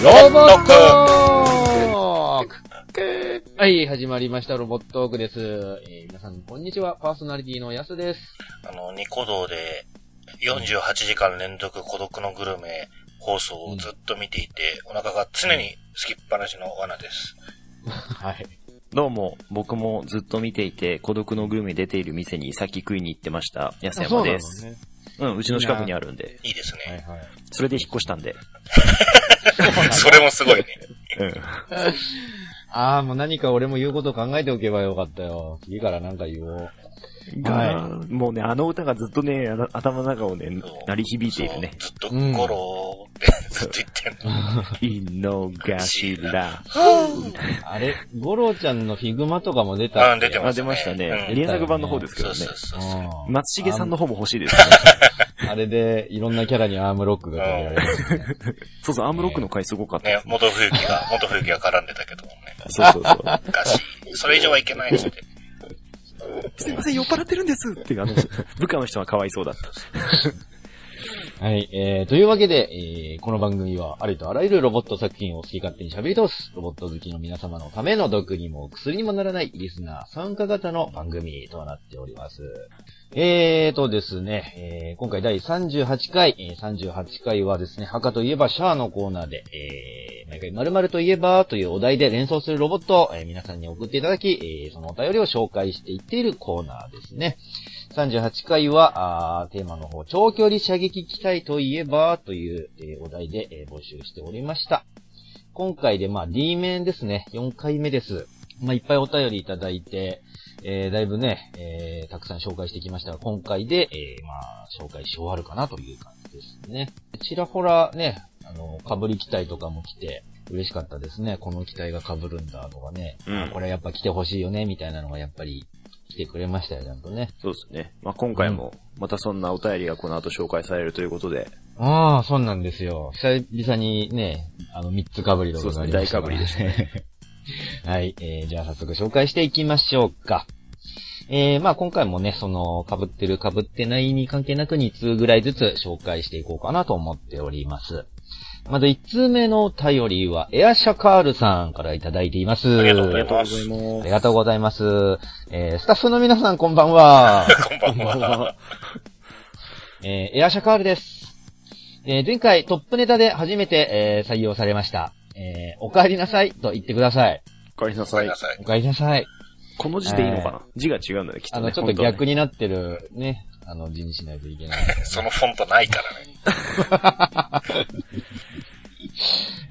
ロボットークはい、始まりました、ロボットークです。えー、皆さん、こんにちは。パーソナリティのやすです。あの、ニコ動で48時間連続孤独のグルメ放送をずっと見ていて、お腹が常にすきっぱなしの罠です。はい。どうも、僕もずっと見ていて、孤独のグルメ出ている店にさっき食いに行ってました。安山です。ね。うん、うちの近くにあるんで、いいですね。はいはい。それで引っ越したんで。それもすごいね。うん。あー、もう何か俺も言うこと考えておけばよかったよ。次からなんか言おう。が、もうね、あの歌がずっとね、頭の中をね、鳴り響いているね。ずっとゴローってずっと言ってんの。井の頭。あれ、ゴロちゃんの figma とかも出たあ出てあ、出ましたね。うん原作版の方ですけどねそうそう。そう松重さんの方も欲しいですね。あれで、いろんなキャラにアームロックが取られますね。そうそう、アームロックの回すごかった。ね元冬木が、元冬木が絡んでたけどもね。そうそうそう。昔。それ以上はいけないって。すいません、酔っ払ってるんですっていう、あの、部下の人がかわいそうだった。はい、えー、というわけで、えー、この番組はありとあらゆるロボット作品を好き勝手に喋り通す、ロボット好きの皆様のための毒にも薬にもならないリスナー参加型の番組となっております。えーとですね、えー、今回第38回、えー、38回はですね、赤といえばシャアのコーナーで、えー、毎回〇〇といえばというお題で連想するロボットを、えー皆さんに送っていただき、えー、そのお便りを紹介していっているコーナーですね。38回は、あーテーマの方、長距離射撃機体といえばという、えーお題で、えー募集しておりました。今回で、まあ、D 面ですね。4回目です。まあ、いっぱいお便りいただいて、えーだいぶね、えーたくさん紹介してきましたが、今回で、えーまあ、紹介し終わるかなという感じですね。ちらほらね、あの、被り機体とかも来て、嬉しかったですね。この機体が被るんだとかね。うんあこれやっぱ来てほしいよね、みたいなのがやっぱり来てくれましたよ、ちゃんとね。そうですね。まあ、今回も、またそんなお便りがこの後紹介されるということで、ああ、そうなんですよ。久々にね、あの、三つ被りとかがありましたからそうですね大被りですね。はい、えー、じゃあ早速紹介していきましょうか。えー、まあ今回もね、その、被ってる被ってないに関係なく2通ぐらいずつ紹介していこうかなと思っております。まず1通目のお便りは、エアシャカールさんからいただいています。ありがとうございありがとうございあまりがとうございます。えー、スタッフの皆さんこんばんは。こんばんは。えーエアシャカールです。えー前回トップネタで初めて、えー採用されました。えーお帰りなさいと言ってください。お帰りなさいごめんな。さい。お帰りなさい。この字でいいのかな？字が違うんだね、きっとね。あの、ちょっと逆になってるね、あの字にしないといけない。そのフォントないからね。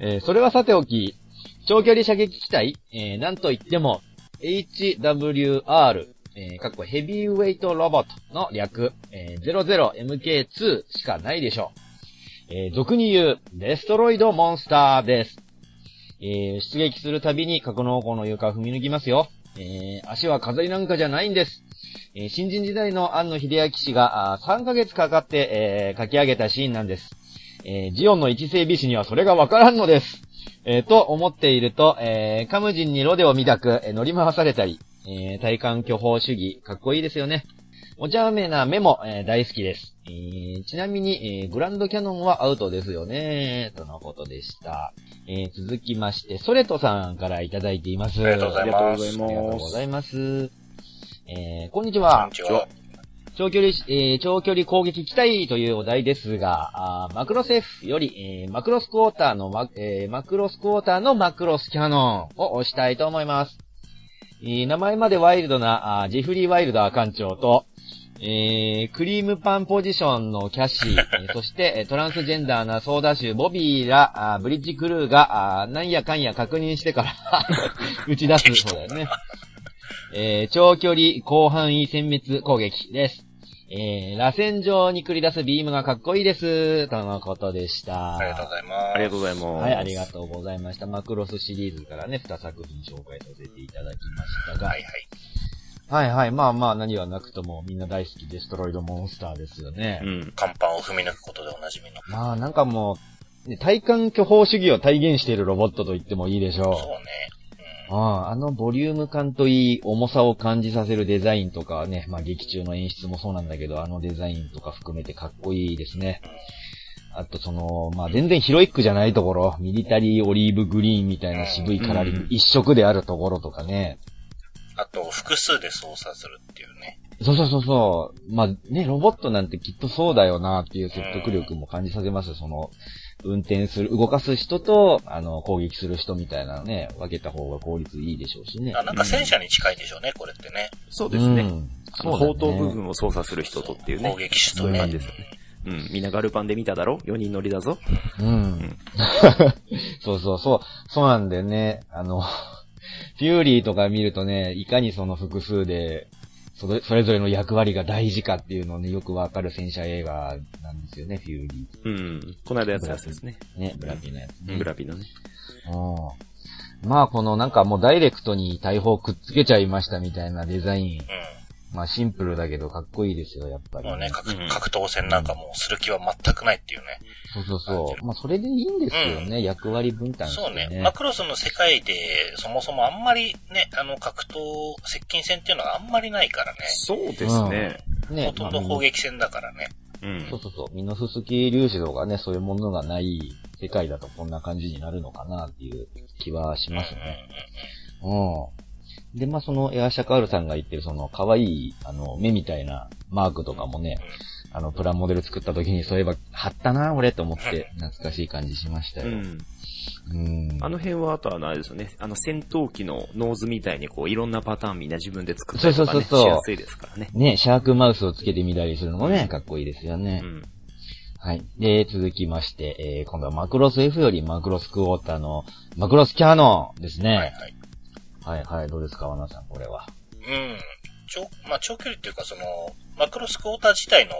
えーそれはさておき、長距離射撃機体、えーなんといっても、HWR、えーかっこヘビーウェイトロボットの略、えー 00MK2 しかないでしょう。えー俗に言う、デストロイドモンスターです。えー出撃するたびに格納庫の床を踏み抜きますよ。えー足は飾りなんかじゃないんです。えー新人時代の庵野秀明氏があー3ヶ月かかって、えー書き上げたシーンなんです。えージオンの一整備士にはそれがわからんのです。えーと思っていると、えーカムジンにロデを見たく、えー乗り回されたり、えー体感巨峰主義、かっこいいですよね。お茶目な目も、えー大好きです。えーちなみに、えーグランドキャノンはアウトですよね。とのことでした。えー続きまして、ソレトさんからいただいています。ありがとうございます。ありがとう。ございます。えーこんにちこんはに。ちは。長距離、えー長距離攻撃機体というお題ですが、あーマクロス F より、えーマクロスクォーターのマ、えーマクロスクォーターのマクロスキャノンを押したいと思います。えー名前までワイルドな、あージェフリー・ワイルダー艦長と、えークリームパンポジションのキャッシー、えーそして、えートランスジェンダーなソーダ州ボビーら、あーブリッジクルーが、あーなんやかんや確認してから 打ち出すそうだよね。えー長距離広範囲殲滅攻撃です。えー、螺旋状に繰り出すビームがかっこいいです。とのことでした。ありがとうございます。ありがとうございます。はい、ありがとうございました。マクロスシリーズからね、2作品紹介させていただきましたが。はいはい。はいはい。まあまあ何はなくともみんな大好きデストロイドモンスターですよね。うん。看板を踏み抜くことでおなじみの。まあなんかもう、ね体感巨峰主義を体現しているロボットと言ってもいいでしょう。そうね。ああ、あのボリューム感といい、重さを感じさせるデザインとかね、まあ劇中の演出もそうなんだけど、あのデザインとか含めてかっこいいですね。あとその、まあ、全然ヒロイックじゃないところ、ミリタリーオリーブグリーンみたいな渋いカラーリングうん一色であるところとかね。あと、複数で操作するっていうね。そうそうそうそう。まあね、ロボットなんてきっとそうだよなっていう説得力も感じさせます。その、運転する、動かす人と、あの、攻撃する人みたいなのね、分けた方が効率いいでしょうしね。あなんか戦車に近いんでしょうね、これってね。そうですね。うんあの砲塔部分を操作する人とっていうね。攻撃手とそういうね。感じですよね。うん。みんなガルパンで見ただろ ?4 人乗りだぞ。うん。そうそうそう。そうなんだよね。あの、フューリーとか見るとね、いかにその複数で、それそれぞれの役割が大事かっていうのをね、よくわかる戦車映画なんですよね、フューリうん。この間やったやつですね。ー。ね、ブラピのやつね。ブラピのね。うん。まあ、このなんかもうダイレクトに大砲くっつけちゃいましたみたいなデザイン。うまあシンプルだけどかっこいいですよ、やっぱん。り、もうね、格うん格闘戦なんかもうする気は全くないっていうね。そうそうそう。まあそれでいいんですよね、役割分担してそうね。ね。マクロスの世界で、そもそもあんまりね、あの、格闘、接近戦っていうのはあんまりないからね。そうですね。ねほとんど砲撃戦だからね。うんそう。そうそう。ミノフスキー粒子とかね、そういうものがない世界だとこんな感じになるのかなっていう気はしますね。うん。で、まあ、そのエアシャカールさんが言ってるその可愛い、あの、目みたいなマークとかもね、あの、プラモデル作った時にそういえば貼ったな、俺と思って懐かしい感じしましたよ。うん。うん。あの辺は、あとはあれですよね。あの戦闘機のノーズみたいにこう、いろんなパターンみんな自分で作ったりとかね、そうそうそうそうしやすいですからね。ね、シャークマウスをつけてみたりするのもね、かっこいいですよね。うん。はい。で、続きまして、えー、今度はマクロス F よりマクロスクォーターのマクロスキャノンですね。はいはい。はいはい、どうですか、ワナさん、これは。うん。長、まあ、長距離っていうか、その、マクロスクォーター自体の、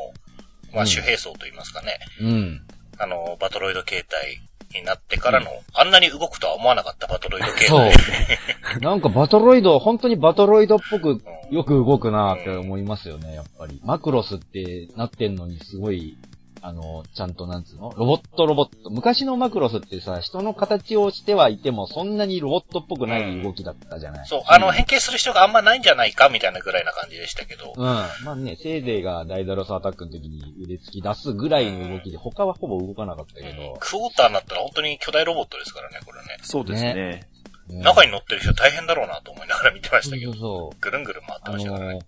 まあ、うん主兵装といいますかね。うん。あの、バトロイド形態になってからの、あんなに動くとは思わなかったバトロイド形そう態。なんかバトロイド、本当にバトロイドっぽくよく動くなって思いますよね、やっぱり。マクロスってなってんのにすごい、あの、ちゃんとなんつうの？ロボットロボット。昔のマクロスってさ、人の形をしてはいても、そんなにロボットっぽくない動きだったじゃない？そう、あの、変形する人があんまないんじゃないかみたいなぐらいな感じでしたけど。うん。まあね、せいぜいがダイダロスアタックの時に腕突き出すぐらいの動きで、他はほぼ動かなかったけど。クォーターになったら本当に巨大ロボットですからね、これね。そうですね。うん中に乗ってる人大変だろうなと思いながら見てましたけどそうそう。そう。ぐるんぐるん回ってあましたからね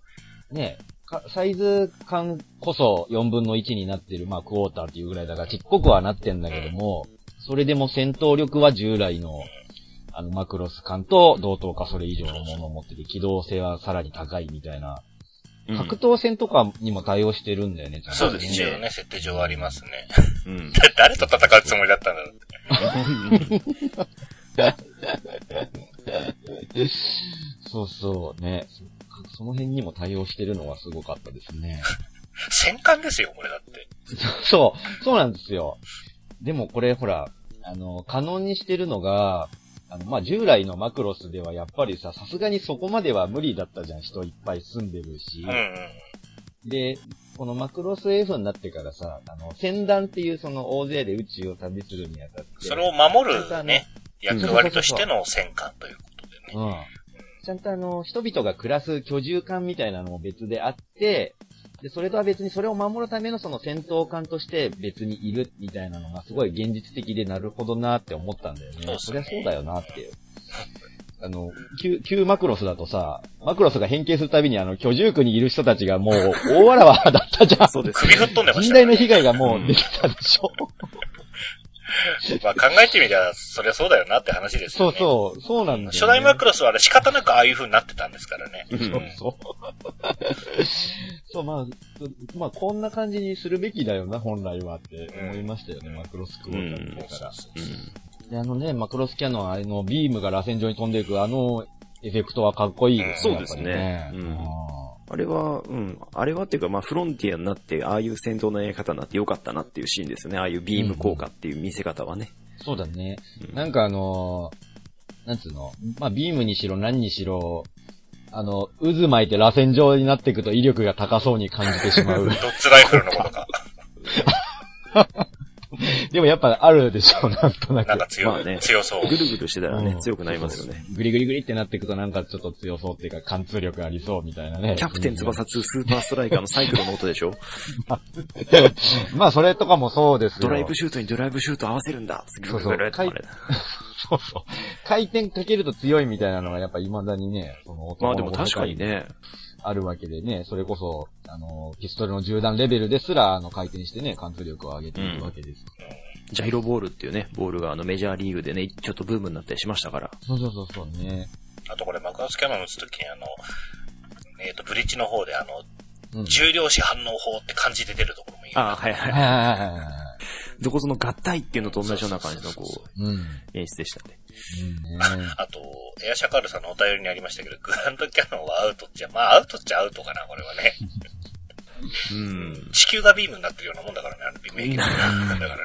ね、かサイズ感こそ4分の1になってる、まあ、クォーターっていうぐらいだから、ちっこくはなってんだけども、それでも戦闘力は従来の、あの、マクロス感と同等かそれ以上のものを持ってて、機動性はさらに高いみたいな、うん格闘戦とかにも対応してるんだよね、ちゃんとそうです、ね一応ね、設定上はありますね。うん。誰と戦うつもりだったんだろうって。そうそう、ね。そその辺にも対応してるのはすごかったですね。戦艦ですよ、これだって。そう、そうなんですよ。でもこれほら、あの、可能にしてるのが、あの、まあ、従来のマクロスではやっぱりさ、さすがにそこまでは無理だったじゃん。人いっぱい住んでるし。うんうん。で、このマクロス F になってからさ、あの、戦団っていうその大勢で宇宙を旅するにあたって。それを守るね、役割としての戦艦ということでね。うん。ちゃんとあの、人々が暮らす居住艦みたいなのも別であって、で、それとは別にそれを守るためのその戦闘艦として別にいるみたいなのがすごい現実的でなるほどなって思ったんだよね。そりゃそうだよなって。あの、旧、旧マクロスだとさ、マクロスが変形するたびにあの、居住区にいる人たちがもう大わらわだったじゃん。そうです首吹っ飛んでまし甚たね。大な被害がもう出てたでしょ。まあ考えてみりゃ、そりゃそうだよなって話ですそうよね。そう、そうなんだよ、ね。初代マクロスはあれ仕方なくああいう風になってたんですからね。う んそうそう。そう、まあ、そまあ、こんな感じにするべきだよな、本来はって思いましたよね、マクロスクオーターってから。で、あのね、マクロスキャノン、あの、ビームが螺旋状に飛んでいく、あの、エフェクトはかっこいいですね。そうですねやっぱりうんあれは、うん。あれはっていうか、まあ、フロンティアになって、ああいう戦闘のやり方になってよかったなっていうシーンですよね。ああいうビーム効果っていう見せ方はね。そうだね。うんなんかあのーなんつうの、まあ、ビームにしろ何にしろ、あの、渦巻いて螺旋状になっていくと威力が高そうに感じてしまうド。ッツライフルのことか。でもやっぱあるでしょう、なんとなく。なんか強い、まあね強そう。ぐるぐるしてたらねう、ん強くなりますよね。グリグリグリってなっていくとなんかちょっと強そうっていうか貫通力ありそうみたいなね。キャプテン翼2スーパーストライカーのサイクルの音でしょ？まあそれとかもそうですよ。ドライブシュートにドライブシュート合わせるんだそうそう そうそう。回転かけると強いみたいなのがやっぱ未だにね、そのまあでも確かにね、あるわけでね、それこそ、あの、ピストルの銃弾レベルですら、あの、回転してね、貫通力を上げているわけです。ジャイロボールっていうね、ボールがあのメジャーリーグでね、ちょっとブームになったりしましたから。そうそうそうそうね。あとこれ爆発キャノン打つときにあの、えっ、と、ブリッジの方であの、うん。重量子反応法って漢字で出るところもいい。ああ、はいはい。はいはいはいはい。どこその合体っていうのと同じような感じのこうん。うんう、演出でしたね。ね あと、エアシャカールさんのお便りにありましたけど、グランドキャノンはアウトっちゃ、まあアウトっちゃアウトかな、これはね。うん。地球がビームになってるようなもんだからね、あのビーム兵器だからね。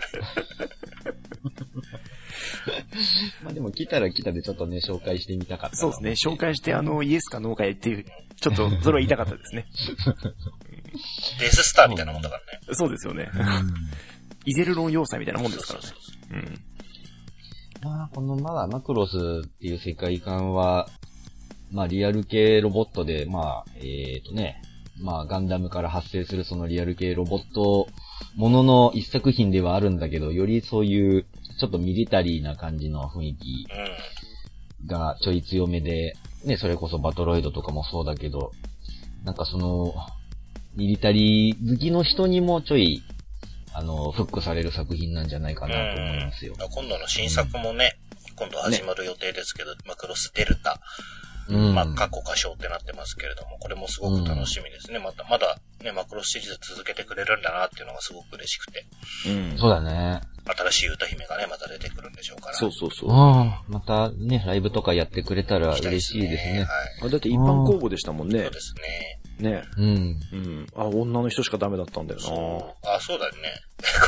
まあでも来たら来たでちょっとね、紹介してみたかったな。そうですね。紹介してあの、イエスかノーか言っていう、ちょっと、それは言いたかったですね。デススターみたいなもんだからね。そうですよね。うん。イゼルロン要塞みたいなもんですからねそう。そうそううん。まあ、このまだマクロスっていう世界観は、まあリアル系ロボットで、まあ、えっ、とね、まあガンダムから発生するそのリアル系ロボットものの一作品ではあるんだけど、よりそういうちょっとミリタリーな感じの雰囲気。がちょい強めで、ね、それこそバトロイドとかもそうだけど、なんかその、ミリタリー好きの人にもちょい、あの、フックされる作品なんじゃないかなと思いますよ。今度の新作もね、今度始まる予定ですけど、マクロスデルタ、うん。まあ過去歌唱ってなってますけれども、これもすごく楽しみですね。また、まだね、マクロスシリーズ続けてくれるんだなっていうのがすごく嬉しくて、うん。そうだね。新しい歌姫がね、また出てくるんでしょうから。そうそうそう。うん。またね、ライブとかやってくれたら嬉しいですね。はい。あだって一般公募でしたもんねそう。ですね。ね。うん。うん。あ、女の人しかダメだったんだよそう。あ、そうだよね。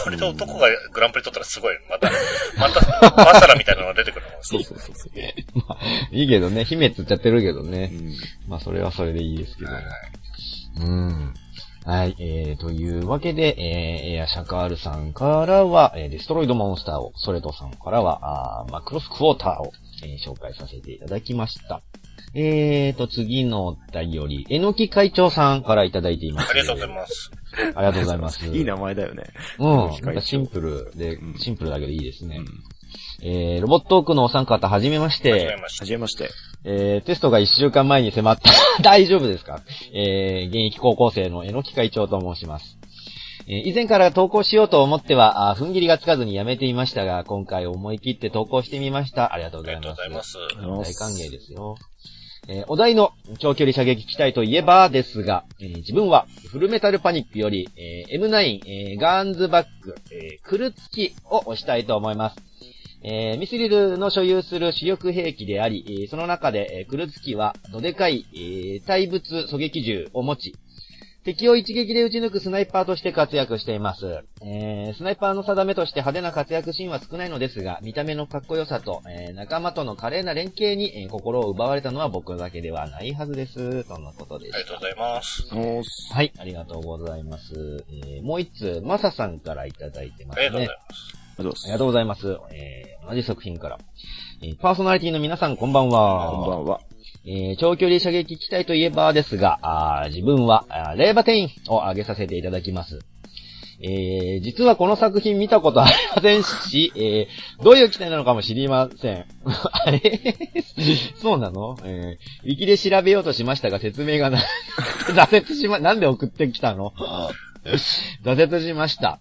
これで男がグランプリ取ったらすごい。また、また、バサラみたいなのが出てくるのもそうそうそうそう。いいけどね、姫つっちゃってるけどうね。ん。まあ、それはそれでいいですけど。はいはい。うん。はい、えー、というわけで、えー、エアシャカールさんからは、えー、デストロイドモンスターを、ソレトさんからは、あーマクロスクォーターを、えー紹介させていただきました。えーと、次のお便り、えのき会長さんからいただいています。ありがとうございます。ありがとうございます。いい名前だよね。うん。なんかシンプルでうん、シンプルだけどいいですね。うん。えー、ロボットークのお三方、はじめましはじめて。まして。はじめまして。えー、テストが一週間前に迫った。大丈夫ですか？えー、現役高校生のえのき会長と申します。えー以前から投稿しようと思っては、あー踏ん切りがつかずにやめていましたが、今回思い切って投稿してみました。ありがとうありがございとうます。ございます。大歓迎ですよ。えーお題の長距離射撃機体といえばですが、えー自分はフルメタルパニックより、えー M9、えガーンズバック、えークルツキを押したいと思います。えミスリルの所有する主力兵器であり、その中で、えークルツキはどでかい、え対物狙撃銃を持ち、敵を一撃で撃ち抜くスナイパーとして活躍しています。えースナイパーの定めとして派手な活躍シーンは少ないのですが、見た目のかっこよさと、えー仲間との華麗な連携に、えー心を奪われたのは僕だけではないはずです。とのことでしたありがとうご。ざいます。はい、ありがとうございます。えーもう一つ、マサさんからいただいてますね。ありがとうございます。ありがとうございます。ありがとうございます。えー同じ作品から。えーパーソナリティの皆さん、こんばんは。こんばんは。えー長距離射撃機体といえばですが、あ自分は、あレーバテインを挙げさせていただきます。えー実はこの作品見たことありませんし、えーどういう機体なのかも知りません。あれ？そうなの？えー、ウィキで調べようとしましたが説明がな、挫折しま、なんで送ってきたの？挫折しました。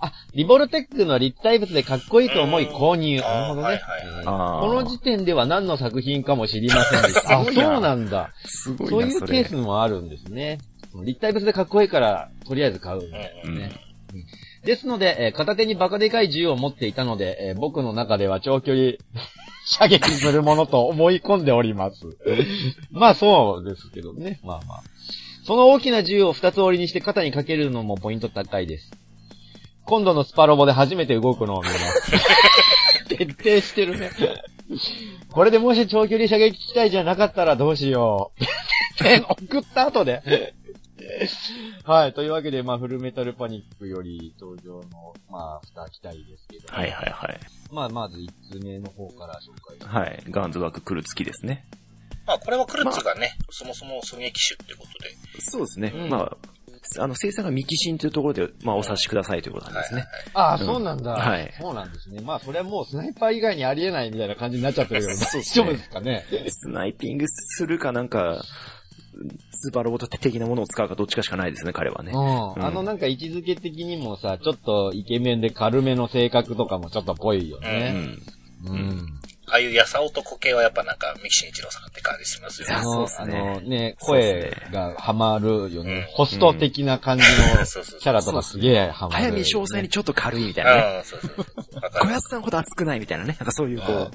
あ、リボルテックの立体物でかっこいいと思い購入。うんなるほどね。この時点では何の作品かも知りませんでした。あ、そうなんだ。すごいな、そういうケースもあるんですね。立体物でかっこいいから、とりあえず買うみたいなね。うんですので、えー片手にバカでかい銃を持っていたので、えー僕の中では長距離 射撃するものと思い込んでおります。まあそうですけどね。まあまあ。その大きな銃を二つ折りにして肩にかけるのもポイント高いです。今度のスパロボで初めて動くのを見ます。徹底してるね。これでもし長距離射撃機体じゃなかったらどうしよう。送った後で。はい。というわけで、まあ、フルメタルパニックより登場の、まあ、二期待ですけど、はいはいはい。まあ、まず一つ目の方から紹介。はい。ガンズワーク来る月ですね。まあ、これはクルツがね、そもそも狙撃手ってことで。そうですね。うんまあ、あの、生産がミキシンというところで、まあ、お察しくださいということなんですね。ああ、うんそうなんだ。はいそうなんですね。まあ、それはもうスナイパー以外にありえないみたいな感じになっちゃってるけど、そうですね大丈夫ですかね？スナイピングするかなんか、スーパーロボット的なものを使うかどっちかしかないですね、彼はね。うん。うんあのなんか位置づけ的にもさ、ちょっとイケメンで軽めの性格とかもちょっとぽいようね。ん。うん。ああいうやさ男系はやっぱなんか、ミキシン一郎さんって感じしますよねあ。あの、そうっすねあのね、声がハマるよね。うんホスト的な感じのキャラとかすげえハマる、早見詳細にちょっと軽いみたいなね。小る。安さんほど熱くないみたいなね。なんかそういうこう、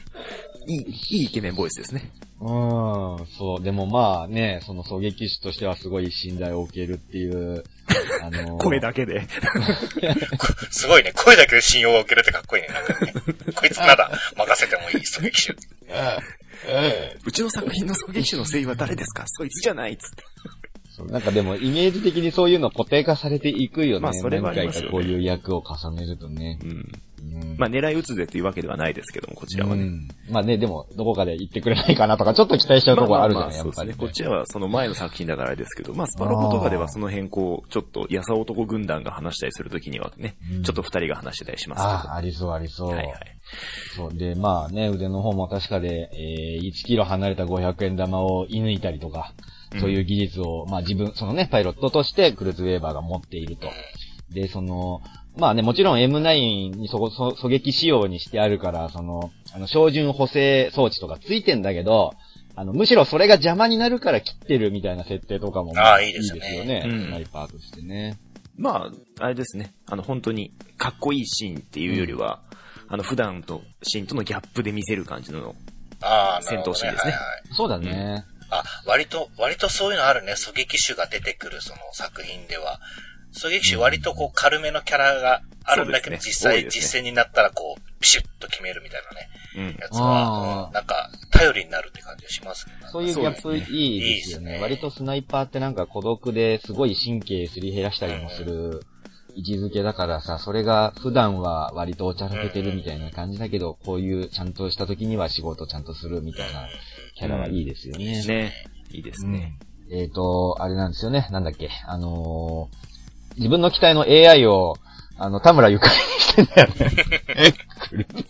いい、いいイケメンボイスですね。うん、そう。でもまあね、その狙撃手としてはすごい信頼を受けるっていう、あの声だけで。すごいね。声だけで信用を受けるってかっこいいね。なんかね。こいつなら任せてもいい狙撃手。うちの作品の狙撃手の声優は誰ですか？そいつじゃないっつって。そうなんかでもイメージ的にそういうの固定化されていくよね。まあそれはあり何ますよね回かこういう役を重ねるとね。うん。うんまあ狙い撃つぜというわけではないですけども、こちらはね。うんまあね、でも、どこかで言ってくれないかなとか、ちょっと期待しちゃうところあるじゃん、まあまあやっぱり、そうですね。こっちはその前の作品だからあれですけど、まあスパロボとかではその辺こう、ちょっとやさ男軍団が話したりするときにはね、うんちょっと二人が話してたりしますああ、ありそうありそう。けど。はいはい。そう。で、まあね、腕の方も確かで、えー、1キロ離れた500円玉を射抜いたりとか、そういう技術を、まあ自分、そのね、パイロットとしてクルーズウェーバーが持っていると。で、その、まあね、もちろん M9 にそこ、そ狙撃仕様にしてあるから、その、あの、照準補正装置とかついてんだけど、あの、むしろそれが邪魔になるから切ってるみたいな設定とかも、ああいいですよねよね。うんスナイパーとしてね。まあ、あれですね。あの、本当に、かっこいいシーンっていうよりは、あの、普段とシーンとのギャップで見せる感じの、ああ、戦闘シーンですねはいはいそうだね。あ、割と、割とそういうのあるね。狙撃手が出てくるその作品では。狙撃手割とこう軽めのキャラがあるんだけど、ね実際、ね実践になったらこう、ピシュッと決めるみたいなね、うん。やつは、なんか、頼りになるって感じがしますけど。そういうギャップいいですよね。いいですね割とスナイパーってなんか孤独ですごい神経すり減らしたりもする位置づけだからさ、それが普段は割とおちゃらけてるみたいな感じだけど、こういうちゃんとした時には仕事ちゃんとするみたいなキャラはいいですよね。ね。いいですね。えっ、と、あれなんですよね。なんだっけ。あのー自分の機体の AI を、あの、田村ゆかりにしてんだよね。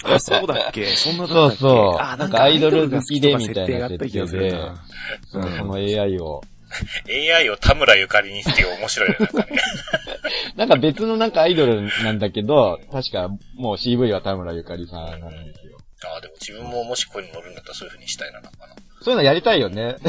あ、そうだっけ？そんなだったっけ？そうそうあ、なんかアイドル好きでみたいな設定があった気がするなその AI を。AI を田村ゆかりにして面白いね。なんかね。なんか別のなんかアイドルなんだけど、確かもう CV は田村ゆかりさんなんですよ。ああ、でも自分ももし声に乗るんだったらそういう風にしたいな、なんかな。そういうのやりたいよね。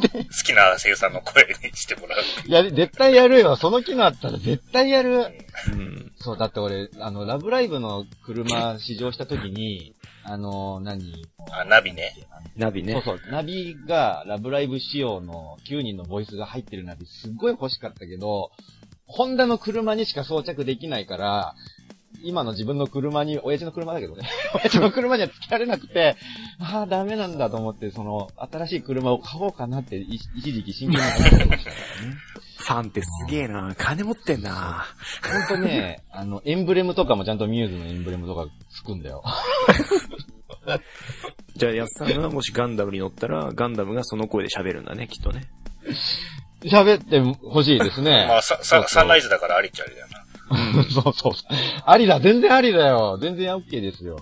好きな声優さんの声にしてもらう。やり、絶対やるよ。その機能あったら絶対やる。うん。そう、だって俺、あの、ラブライブの車試乗した時に、あの、何？あ、ナビね。ナビね。そうそう、ナビがラブライブ仕様の9人のボイスが入ってるナビすっごい欲しかったけど、ホンダの車にしか装着できないから、今の自分の車に、親父の車だけどね、親父の車には付けられなくて、ああ、ダメなんだと思って、その、新しい車を買おうかなって、い一時期真剣に考えてましたからね。ファンってすげえな金持ってんなほんとね、あの、エンブレムとかもちゃんとミューズのエンブレムとかつくんだよ。じゃあ、やすさんがもしガンダムに乗ったら、ガンダムがその声で喋るんだね、きっとね。喋ってほしいですね。まあ、さ、さ、サンライズだからありっちゃありだよな。そうそう。ありだ、全然ありだよ。全然 OK ですよ。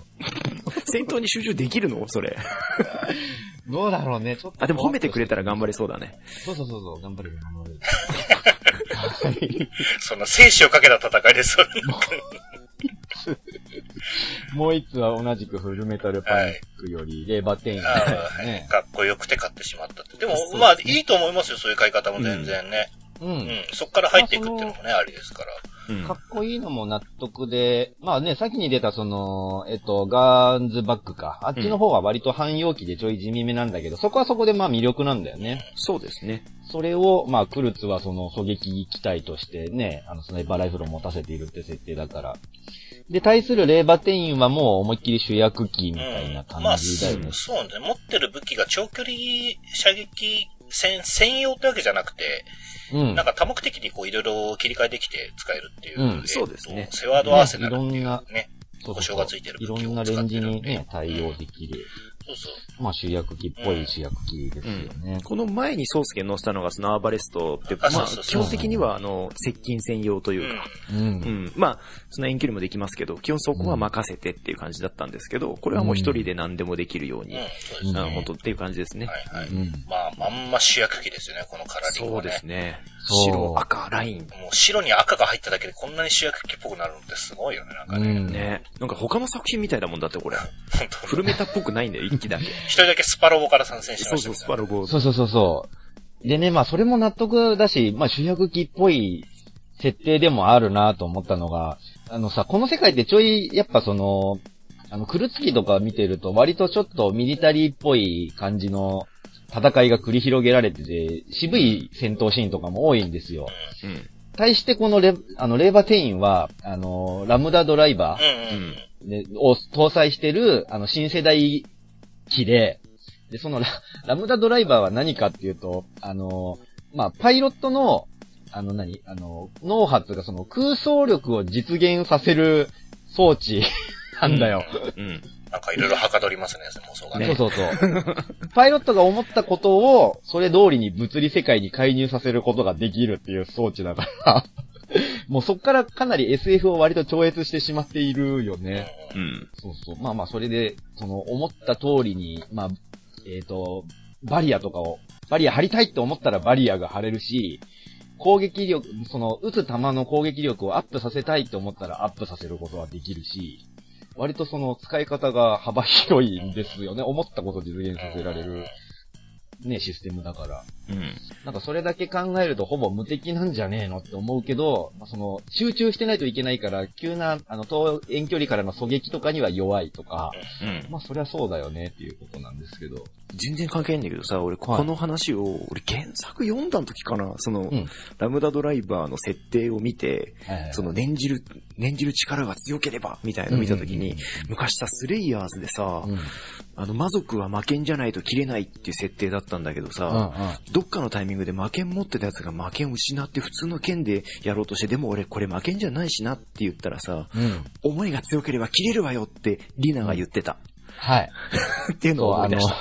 戦闘に集中できるの？それ。どうだろうね、ちょっと。あ、でも褒めてくれたら頑張れそうだね。そうそうそうそう、頑張る頑張る。そんな生死をかけた戦いです。それもう一つは同じくフルメタルパニックより、レーバーテインああ、ね。かっこよくて買ってしまったって。でもそう、まあ、いいと思いますよ、そういう買い方も全然ね。う。うんん。そっから入っていくっていうのもね、ありですから。うんか。っこいいのも納得で、まあね、先に出たその、えっと、ガーンズバックか。あっちの方は割と汎用機でちょい地味めなんだけど、そこはそこでまあ魅力なんだよね。そうですね。それを、まあ、クルツはその狙撃機体としてね、あの、スナイパーライフルを持たせているって設定だから。で、対するレーバテインはもう思いっきり主役機みたいな感まあ、じだよね。そうね。持ってる武器が長距離射撃専専用ってわけじゃなくて、うん。なんか多目的にこういろいろ切り替えできて使えるっていう。うんそうですねセワードアーセナルっていうねいろんなね。そうそうそう故障がついてるいろんなレンジにね、対応できる。そうそう。まあ主役機っぽい主役機ですよね。この前に宗介が載せたのがそのアーバレストって、まあ基本的にはあの、接近専用というか、うん。うん。まあ、その遠距離もできますけど、基本そこは任せてっていう感じだったんですけど、これはもう一人で何でもできるように、うん。本当っていう感じですね。はいはい。うん。まあ、まんま主役機ですよね、このカラーリンね。そうですね。そう白、赤、ライン。もう白に赤が入っただけでこんなに主役機っぽくなるのってすごいよね、なんかね。うん。ね。なんか他の作品みたいだもんだってこれ。本当フルメタっぽくないんだよ、一機だけ。一人だけスパロボから参戦してそうそう、ましたみたいなスパロボ。そうそうそうそう。でね、まあそれも納得だし、まあ主役機っぽい設定でもあるなと思ったのが、あのさ、この世界ってちょい、やっぱその、あの、クルツキとか見てると割とちょっとミリタリーっぽい感じの戦いが繰り広げられてて、渋い戦闘シーンとかも多いんですよ。うん。対してこのレ、あの、レーバーテインは、あの、ラムダドライバうんうん。うんーでを搭載してる、あの、新世代機で、で、そのラ、ラムダドライバーは何かっていうと、あの、まあ、パイロットの、あの何、あの、脳波っていうかその空想力を実現させる装置なんだよ。うん。なんかいろいろはかどりますね、妄想がね。そうそうそう。パイロットが思ったことを、それ通りに物理世界に介入させることができるっていう装置だから、もうそっからかなり SF を割と超越してしまっているよね。うん。そうそう。まあまあ、それで、その、思った通りに、まあ、えっ、と、バリアとかを、バリア張りたいって思ったらバリアが張れるし、攻撃力、その、撃つ弾の攻撃力をアップさせたいって思ったらアップさせることはできるし、割とその使い方が幅広いんですよね。思ったこと実現させられる、ね、システムだから。うん。なんかそれだけ考えるとほぼ無敵なんじゃねえのって思うけど、まあ、その、集中してないといけないから、急な、あの、遠遠距離からの狙撃とかには弱いとか、うん。まあそりゃそうだよねっていうことなんですけど。全然関係ないんだけどさ、俺、この話を、俺原作読んだ時かな、その、うんラムダドライバーの設定を見て、はいその念じる、念じる力が強ければ、みたいなの見た時に、昔さ、スレイヤーズでさ、うん、うん、あの、魔族は魔剣じゃないと切れないっていう設定だったんだけどさ、どっかのタイミングで魔剣持ってたやつが魔剣を失って普通の剣でやろうとして、でも俺これ魔剣じゃないしなって言ったらさ、うん。うん。思いが強ければ切れるわよってリナが言ってた。はい。っていうのをそう、あい出した。、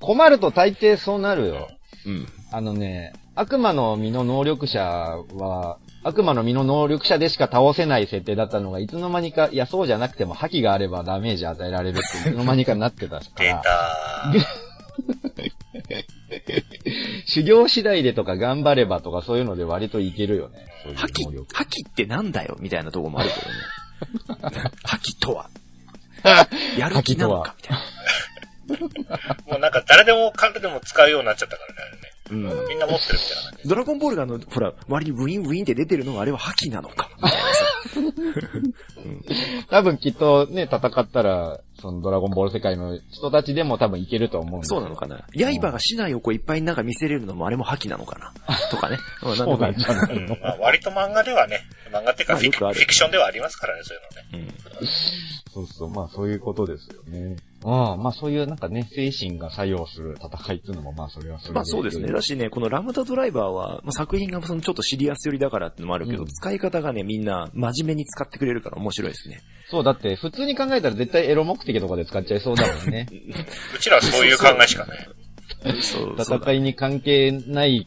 困ると大抵そうなるよ。うん。あのね、悪魔の実の能力者は、悪魔の実の能力者でしか倒せない設定だったのが、いつの間にか、いや、そうじゃなくても、覇気があればダメージ与えられるって、いつの間にかなってたか出ら、た 修行次第でとか頑張ればとかそういうので割といけるよね。そういう覇気能力。、覇気ってなんだよみたいなとこもあるけどね。覇気とは やる気なのかみたい もうなんか誰でも彼でも使うようになっちゃったからね、あれね。な。うん。みんな持ってるみたいな感じ。ドラゴンボールがあの、ほら、割にウィンウィンって出てるのはあれは覇気なのかみたいなさ。多分きっとね、戦ったら、そのドラゴンボール世界の人たちでも多分いけると思うんそうなのかな刃が市内をこういっぱいなんか見せれるのもあれも覇気なのかなとかね。うんそうなんじゃない？うんまあ割と漫画ではね、漫画っていうかフィクションではありますからね、そういうのね。うん。そうそう、まあそういうことですよね。うん、まあそういうなんかね、精神が作用する戦いっていうのもまあそれはそれで。まあそうですね。だしね、このラムダドライバーは、まあ、作品がそのちょっとシリアス寄りだからってのもあるけど、うん使い方がね、みんな真面目に使ってくれるから面白いですね。そう、だって普通に考えたら絶対エロ目的とかで使っちゃいそうだもんね。うちらはそういう考えしかない。そう、そうだ戦いに関係ない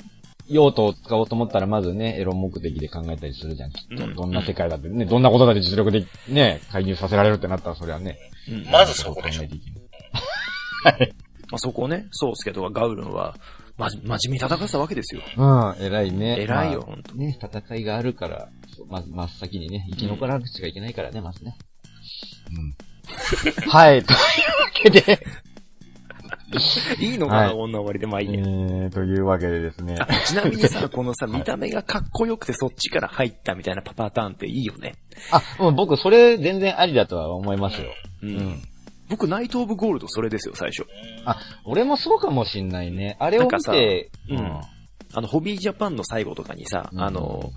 用途を使おうと思ったらまずね、エロ目的で考えたりするじゃん、きっと。うんどんな世界だってね、どんなことだって実力でね、介入させられるってなったらそれはね。うんまずそこでしょ考えていけないまあ、そこをね、ソウスケとかガウルンは、まじ、真面目に戦ってたわけですよ。うん、偉いね。偉いよ、まほんとあ。ね、戦いがあるから、まず、真っ先にね、生き残らなくちゃいけないからね、まずね。うん。はい、というわけで、いいのかな、はい女割りで、まあいいえや。ー、というわけでですね。あちなみにさ、このさ、見た目がかっこよくてそっちから入ったみたいなパターンっていいよね。あ、もう僕、それ全然ありだとは思いますよ。ううん。僕、ナイト・オブ・ゴールドそれですよ、最初。あ、俺もそうかもしんないね。あれを見て、うんあの、ホビージャパンの最後とかにさ、うんあの、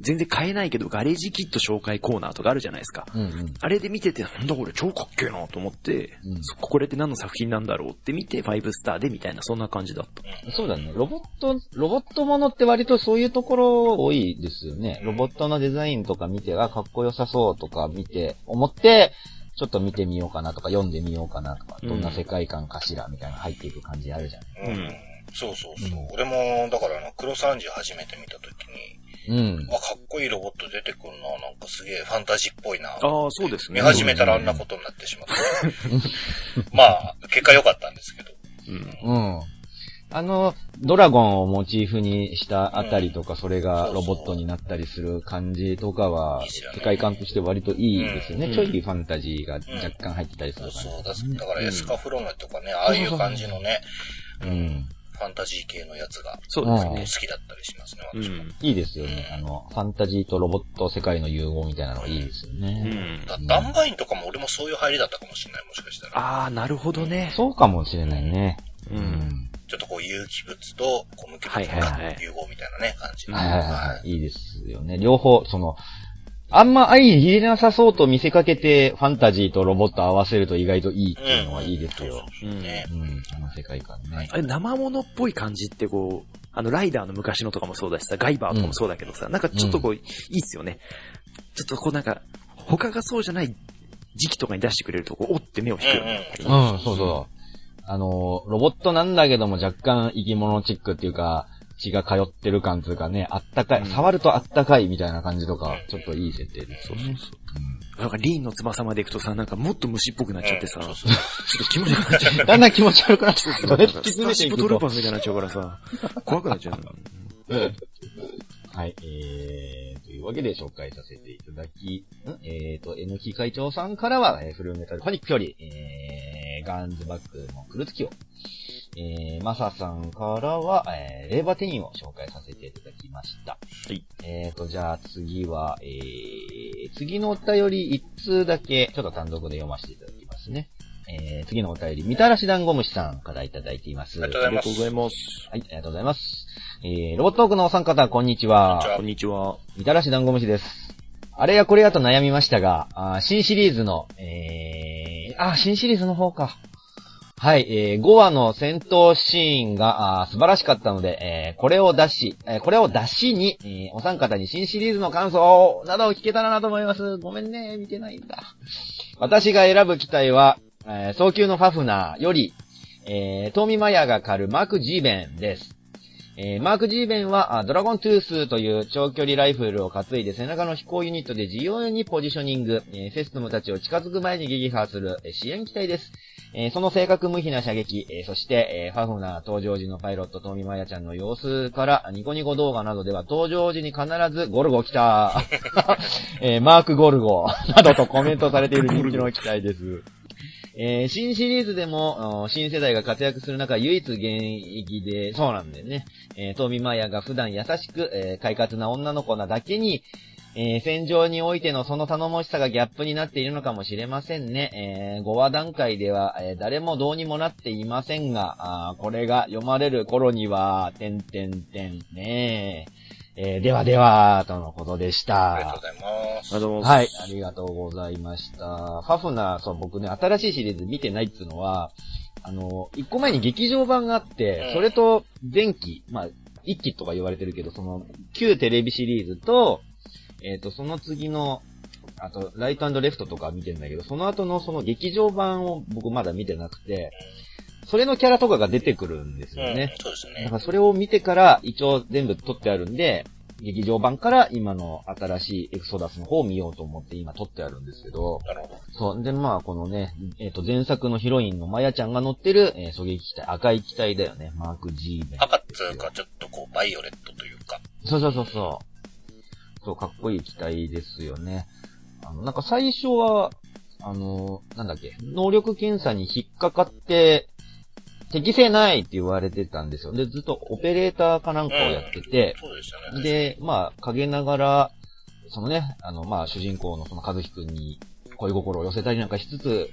全然買えないけど、ガレージキット紹介コーナーとかあるじゃないですか。うんうん。あれで見てて、なんだこれ超かっけえなと思って、うんそこれって何の作品なんだろうって見て、5スターでみたいな、そんな感じだった。そうだね。ロボット、ロボットものって割とそういうところ多いですよね。ロボットのデザインとか見て、あ、かっこよさそうとか見て、思って、ちょっと見てみようかなとか、読んでみようかなとか、どんな世界観かしら、みたいな入っていく感じあるじゃない。うん。そうそうそう。俺も、だからあの、黒30初めて見たときに、うん。あ、かっこいいロボット出てくんな、なんかすげえファンタジーっぽいな。ああ、そうですね。見始めたらあんなことになってしまった。まあ、結果良かったんですけど。うん。うん。あの、ドラゴンをモチーフにしたあたりとか、それがロボットになったりする感じとかは、世界観として割といいですよね。うんちょいファンタジーが若干入ってたりする感じ。そうだ。だからエスカフロメとかね、ああいう感じのね、うん。ファンタジー系のやつがそうですうんね好。きだったりしますね、う私も。ん。いいですよね。あの、ファンタジーとロボット世界の融合みたいなのがいいですようね。ん。だダンバインとかも俺もそういう入りだったかもしれない、もしかしたら。ああ、なるほどね。そうかもしれないね。う。うんん。ちょっとこう有機物とこう無機物はいはいはいの融合みたいなね、感じ。はいはいはい。いいですよね。両方、その、あんま相入れなさそうと見せかけて、ファンタジーとロボット合わせると意外といいっていうのはいいですよ。そうそうね。うん、あの世界観ね。あれ、生物っぽい感じってこう、あの、ライダーの昔のとかもそうだしさ、ガイバーとかもそうだけどさ、なんかちょっとこう、いいっすよね。ちょっとこうなんか、他がそうじゃない時期とかに出してくれると、こう、おって目を引くよね。うん、そうそう。あの、ロボットなんだけども若干生き物チックっていうか、血が通ってる感っていうかね、あったかい、触るとあったかいみたいな感じとか、ちょっといい設定ですよね。なんかリーンの翼まで行くとさ、なんかもっと虫っぽくなっちゃってさ、ちょっと気持ち悪くなっちゃう。だんだん気持ち悪くなってくる。それ引きスタ詰めていくとーシップトルーパ。ーみたいになっちゃうからさ、怖くなっちゃう。はい、えー、というわけで紹介させていただき、えーと、N 木会長さんからは、えーフルメタルパニックより、えー、ガンズバックのクルツキを、えー、マサさんからは、えー、レーバーテニーを紹介させていただきました。はい。えーと、じゃあ次は、えー、次のお便り一通だけ、ちょっと単独で読ませていただきますね。えー、次のお便り、みたらし団子虫さんからいただいています。ありがとうございます。はい、ありがとうございます。えー、ロボットークのお三方、こんにちは。こんにちは。みたらし団子虫です。あれやこれやと悩みましたが、あー新シリーズの、えー、あ、新シリーズの方か。はい、えー、5話の戦闘シーンがあ素晴らしかったので、えー、これを出し、えーこれを出しに、えーお三方に新シリーズの感想などを聞けたらなと思います。ごめんね、見てないんだ。私が選ぶ機体は、えー、早急のファフナーより、えー、トーミマヤが狩るマーク G ベンです。えーマーク G ベンは、あドラゴントゥースという長距離ライフルを担いで背中の飛行ユニットで自由にポジショニング、えーセストムたちを近づく前に撃破する、えー支援機体です。えーその正確無比な射撃、えーそして、えーファフナー登場時のパイロット、トーミマヤちゃんの様子から、ニコニコ動画などでは登場時に必ずゴルゴ来た、えーマークゴルゴなどとコメントされている人気の機体です。えー新シリーズでも、新世代が活躍する中、唯一現役で、そうなんだよね。えー、トーミマヤが普段優しく、えー快活な女の子なだけに、えー戦場においてのその頼もしさがギャップになっているのかもしれませんね。えー5話段階では、えー誰もどうにもなっていませんが、あこれが読まれる頃には、てんてんてんねえーではでは、とのことでした。ありがとうございます。あの、はい、ありがとうございました。ファフナー、そう、僕ね、新しいシリーズ見てないっていうのは、あの、一個前に劇場版があってうん、それと前期、まあ、一期とか言われてるけど、その、旧テレビシリーズと、えっ、と、その次の、あと、ライトレフトとか見てんだけど、その後のその劇場版を僕まだ見てなくて、それのキャラとかが出てくるんですうん、よね。そうですねだか。らそれを見てから一応全部撮ってあるんで、劇場版から今の新しいエクソダスの方を見ようと思って今撮ってあるんですけど、なるほど。そう。で、まあ、このね、えっ、と、前作のヒロインのマヤちゃんが乗ってる、えー狙撃機体、赤い機体だよね。マーク G メン。赤っつうか、ちょっとこう、バイオレットというか。そうそうそうそう。そう、かっこいい機体ですよね。あの、なんか最初は、あの、なんだっけ、能力検査に引っかかって、適正ないって言われてたんですよ。で、ずっとオペレーターかなんかをやってて、そうですよね。で、まあ、陰ながら、そのね、あの、まあ、主人公のその和樹くんに恋心を寄せたりなんかしつつ、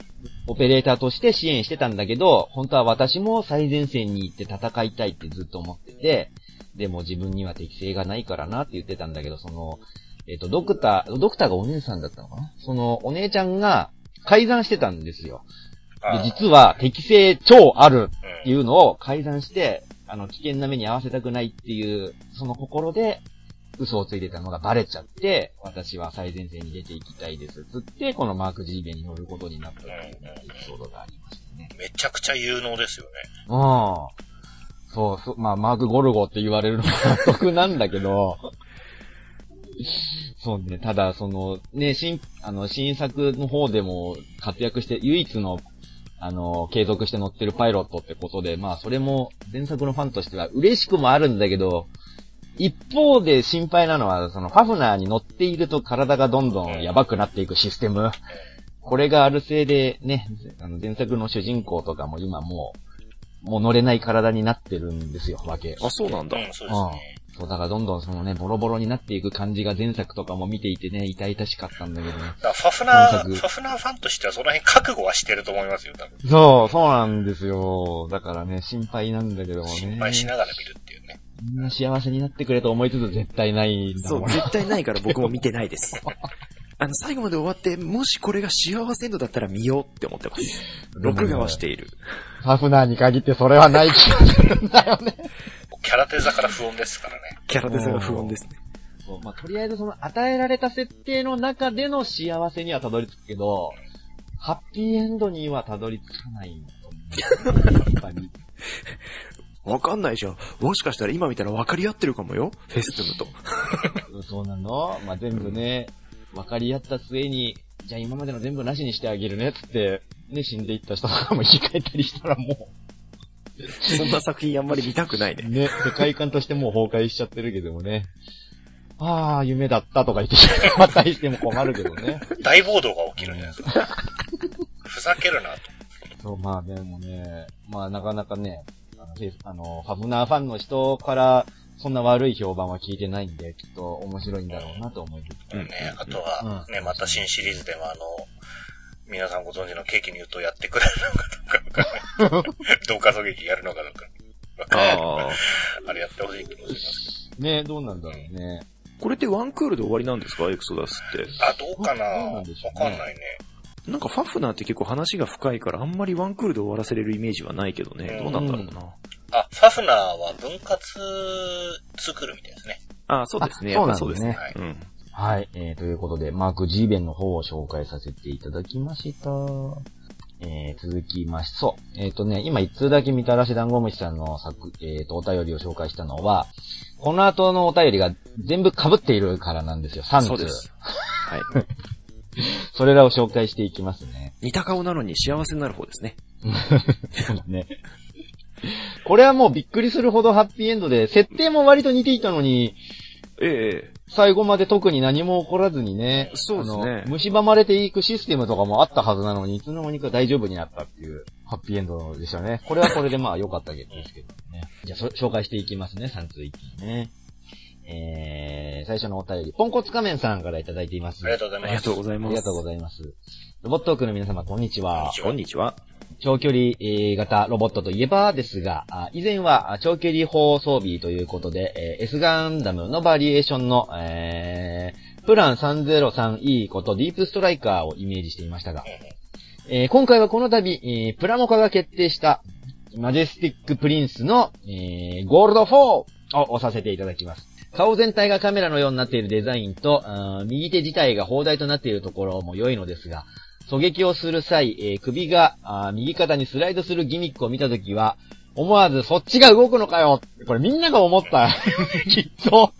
オペレーターとして支援してたんだけど、本当は私も最前線に行って戦いたいってずっと思ってて、でも自分には適性がないからなって言ってたんだけど、その、えっ、と、ドクター、ドクターがお姉さんだったのかな？その、お姉ちゃんが改ざんしてたんですよ。で、実は適性超あるっていうのを改ざんして、あの、危険な目に合わせたくないっていう、その心で、嘘をついてたのがバレちゃって、私は最前線に出ていきたいです。つって、このマーク G ベに乗ることになったっていうエピソードがありましたね。めちゃくちゃ有能ですよね。うん。そう、そう、まあ、マーク・ゴルゴって言われるのが納得なんだけど、そうね、ただ、その、ね、新、あの、新作の方でも活躍して、唯一の、あの、継続して乗ってるパイロットってことで、まあ、それも、前作のファンとしては嬉しくもあるんだけど、一方で心配なのは、その、ファフナーに乗っていると体がどんどんやばくなっていくシステム。これがあるせいで、ね、あの、前作の主人公とかも今もう、もう乗れない体になってるんですよ、わけ。あ、そうなんだ。うん、そうですね。そう、だからどんどんそのね、ボロボロになっていく感じが前作とかも見ていてね、痛々しかったんだけどね。だファフナー、ファフナーファンとしてはその辺覚悟はしてると思いますよ、多分。そう、そうなんですよ。だからね、心配なんだけどもね。心配しながら見るっていうね。みんな幸せになってくれと思いつつ絶対ないんだそう、もん。絶対ないから僕も見てないです。あの、最後まで終わって、もしこれが幸せ度だったら見ようって思ってます。録画はしている。ファフナーに限ってそれはない気がするんだよね。キャラデザから不穏ですからね。キャラデザが不穏ですね。そうまあ、とりあえずその与えられた設定の中での幸せにはたどり着くけど、ハッピーエンドにはたどり着かないと思う。やっぱり。わかんないじゃん。もしかしたら今見たら分かり合ってるかもよ。フェステムと。そうなの？まあ、全部ね、分かり合った末に、じゃあ今までの全部なしにしてあげるね、つって、ね、死んでいった人とかも生き返ったりしたらもそんな作品あんまり見たくないねう、。ね、世界観としてもう崩壊しちゃってるけどもね。ああ、夢だったとか言ってし まったりしても困るけどね。大暴動が起きるんじゃないですか。ふざけるなと。そう、まあでもね、まあなかなかね、あの、フェあのファブナーファンの人から、そんな悪い評判は聞いてないんで、きっと面白いんだろうなと思います。うんね、あとは、ね、また新シリーズでもあの、皆さんご存知のケーキに言うとやってくれるのかどうかわかんない。同化狙撃やるのかどうか。わかんないああ。あれやってほしい気もしますねどうなんだろうね。これってワンクールで終わりなんですか？エクソダスって。けど。あ、どうかな？わかんないね。なんかファフナーって結構話が深いからあんまりワンクールで終わらせれるイメージはないけどね。どうなんだろうな。あ、ファフナーは分割作るみたいですね。ああ、そうですね。あやっぱそうですね。はい。うん。はい、えー、ということで、マーク G 弁の方を紹介させていただきました。えー、続きまし、そう。えっ、とね、今一通だけみたらし団子虫さんの作、えーと、お便りを紹介したのは、この後のお便りが全部被っているからなんですよ。3通。そうです。はい。それらを紹介していきますね。似た顔なのに幸せになる方ですね。そうだね。これはもうびっくりするほどハッピーエンドで、設定も割と似ていたのに、ええ。最後まで特に何も起こらずにね、そうですねあの蝕まれていくシステムとかもあったはずなのに、いつの間にか大丈夫になったっていう、ハッピーエンドでしたね。これはこれでまあ良かったですけどね。じゃあ、そ紹介していきますね、3通一気にね。えー、最初のお便り、ポンコツ仮面さんからいただいています。ありがとうございます。ありがとうございます。ありがとうございます。ロボットークの皆様、こんにちは。こんにちは。長距離型ロボットといえばですが、以前は長距離砲装備ということで、S ガンダムのバリエーションの、えープラン 303E ことディープストライカーをイメージしていましたが、えー今回はこの度、えプラモ化が決定したマジェスティックプリンスの、えーゴールド4を推させていただきます。顔全体がカメラのようになっているデザインと、右手自体が砲台となっているところも良いのですが、狙撃をする際、えー首があ右肩にスライドするギミックを見たときは、思わずそっちが動くのかよこれみんなが思った。きっと。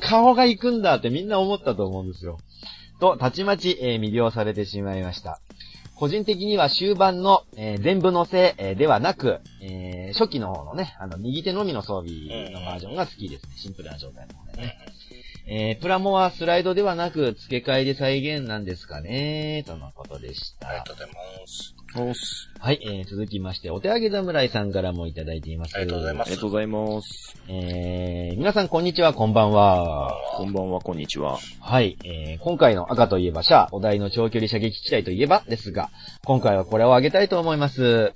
顔が行くんだってみんな思ったと思うんですよ。と、たちまち、えー魅了されてしまいました。個人的には終盤の、えー全部乗せ、えーではなく、えー初期の方のね、あの、右手のみの装備のバージョンが好きですね。シンプルな状態の方でね。えープラモはスライドではなく、付け替えで再現なんですかねとのことでした。ありがとうございます。はい、えー続きまして、お手上げ侍さんからもいただいています。ありがとうございますありがとうございます。えー皆さんこんにちは、こんばんは。こんばんは、こんにちは。はい、えー今回の赤といえばシャア、お題の長距離射撃機体といえばですが、今回はこれをあげたいと思います。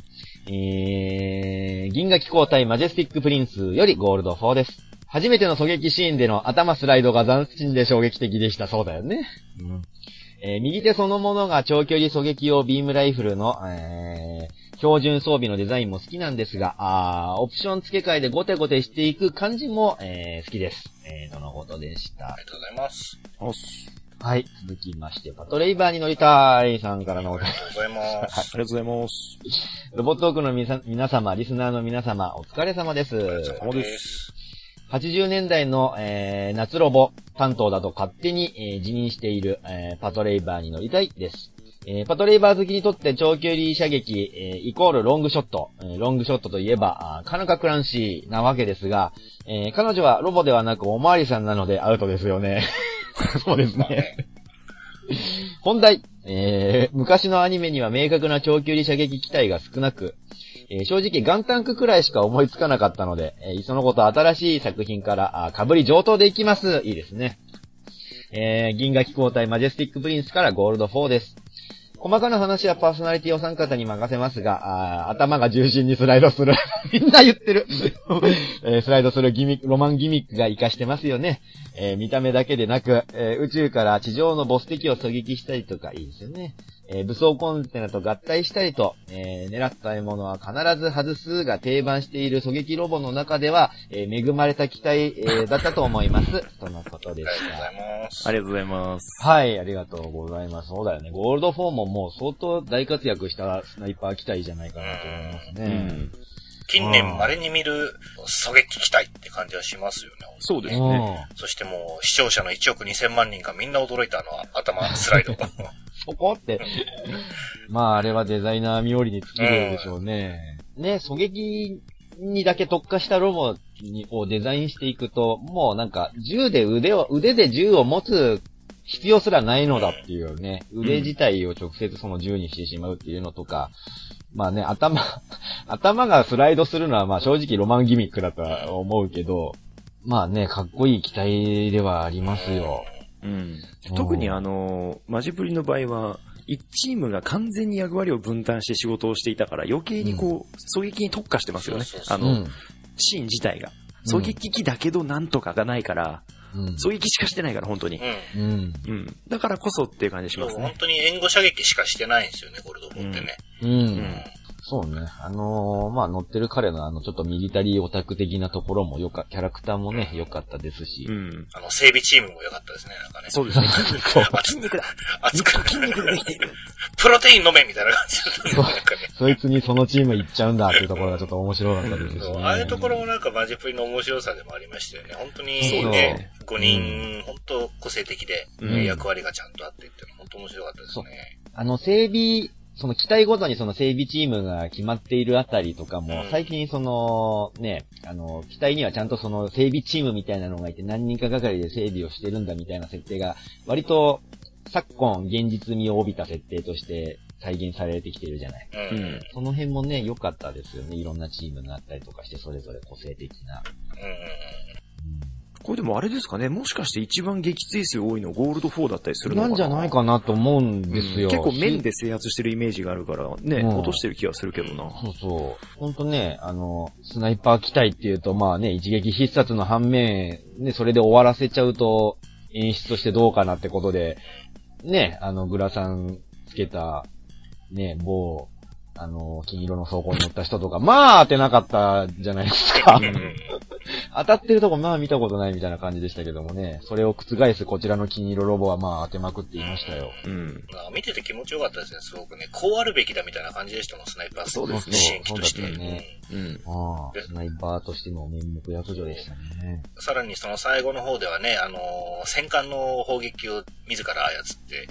えー、銀河機攻隊マジェスティックプリンスよりゴールド4です。初めての狙撃シーンでの頭スライドが斬新で衝撃的でした。そうだよね。うんえー、右手そのものが長距離狙撃用ビームライフルの、えー、標準装備のデザインも好きなんですが、あオプション付け替えでゴテゴテしていく感じも、えー、好きです。えー、とのことでした？ありがとうございます。はい。続きまして、パトレイバーに乗りたいさんからのお便り。ありがとうございます。ありがとうございます。ロボットークの皆様、リスナーの皆様、お疲れ様です。お疲れ様です。80年代の、えー、夏ロボ担当だと勝手に、えー、辞任している、えー、パトレイバーに乗りたいです。えー、パトレイバー好きにとって長距離射撃、えー、イコールロングショット、えー、ロングショットといえば、カナカクランシーなわけですが、えー、彼女はロボではなくおまわりさんなのでアウトですよね。そうですね。本題、えー、昔のアニメには明確な長距離射撃機体が少なく、えー、正直ガンタンクくらいしか思いつかなかったので、えー、そのこと新しい作品から、あ、被り上等でいきます。いいですね。えー、銀河機攻隊マジェスティックプリンスからゴールド4です。細かな話はパーソナリティお三方に任せますが、あ頭が銃身にスライドする。みんな言ってる、えー、スライドするギミック、ロマンギミックがイカしてますよね。えー、見た目だけでなく、えー、宇宙から地上のボス敵を狙撃したりとかいいですよね。えー、武装コンテナと合体したりと、えー、狙った獲物は必ず外すが定番している狙撃ロボの中では、えー、恵まれた機体、えだったと思います。とのことでした。ありがとうございます。ありがとうございます。はい、ありがとうございます。そうだよね。ゴールド4ももう相当大活躍したスナイパー機体じゃないかなと思いますね。うん近年稀に見る狙撃機体って感じはしますよね。そうですね。そしてもう視聴者の1億2000万人がみんな驚いたのは頭スライド。そこって。まあ、あれはデザイナー冥利に尽きるでしょうね。ね、狙撃にだけ特化したロボをデザインしていくと、もうなんか、銃で腕を、腕で銃を持つ必要すらないのだっていうね、腕自体を直接その銃にしてしまうっていうのとか、まあね、頭、頭がスライドするのはまあ正直ロマンギミックだとは思うけど、まあね、かっこいい機体ではありますよ。うん。特にあの、マジプリの場合は、一チームが完全に役割を分担して仕事をしていたから余計にこう、狙撃に特化してますよね。あの、シーン自体が。狙撃機だけどなんとかがないから、うん、狙撃しかしてないから、本当に。うん。うん。だからこそっていう感じしますね。本当に援護射撃しかしてないんですよね、ゴールドボンってね。うん。うんそうね。あのー、まあ、乗ってる彼のあの、ちょっとミリタリーオタク的なところもよか、キャラクターもね、良かったですし。うん。あの、整備チームも良かったですね、なんかね。そうですね。筋肉。筋肉だ。熱く筋肉でできている。プロテイン飲めみたいな感じだったね。そう。そいつにそのチーム行っちゃうんだっていうところがちょっと面白かったですし、ね、ああいうところもなんかマジプリの面白さでもありましたよね。本当にね、5人、本当個性的で、役割がちゃんとあってっていうの本当面白かったですね。あの、整備その機体ごとにその整備チームが決まっているあたりとかも、最近その、ね、あの、機体にはちゃんとその整備チームみたいなのがいて何人かがかりで整備をしてるんだみたいな設定が、割と昨今現実味を帯びた設定として再現されてきてるじゃない。うん。その辺もね、良かったですよね。いろんなチームがあったりとかして、それぞれ個性的な。うんこれでもあれですかね、もしかして一番撃墜数多いのゴールド4だったりするのかななんじゃないかなと思うんですよ。うん、結構面で制圧してるイメージがあるからね、うん、落としてる気がするけどな。そうそう。ほんとね、あの、スナイパー機体っていうと、まあね、一撃必殺の反面、ね、それで終わらせちゃうと、演出としてどうかなってことで、ね、あの、グラさんつけた、ね、某、あの、金色の走行に乗った人とか、まあ当てなかったじゃないですか。当たってるとこまあ見たことないみたいな感じでしたけどもね、それを覆すこちらの金色ロボはまあ当てまくっていましたよ。うん。見てて気持ちよかったですね、すごくね。こうあるべきだみたいな感じでしたもん、スナイパー。そうですね。新規として。ね、うん。ああ、スナイパーとしての面目役所でしたね。さらにその最後の方ではね、あの戦艦の砲撃を自ら操って、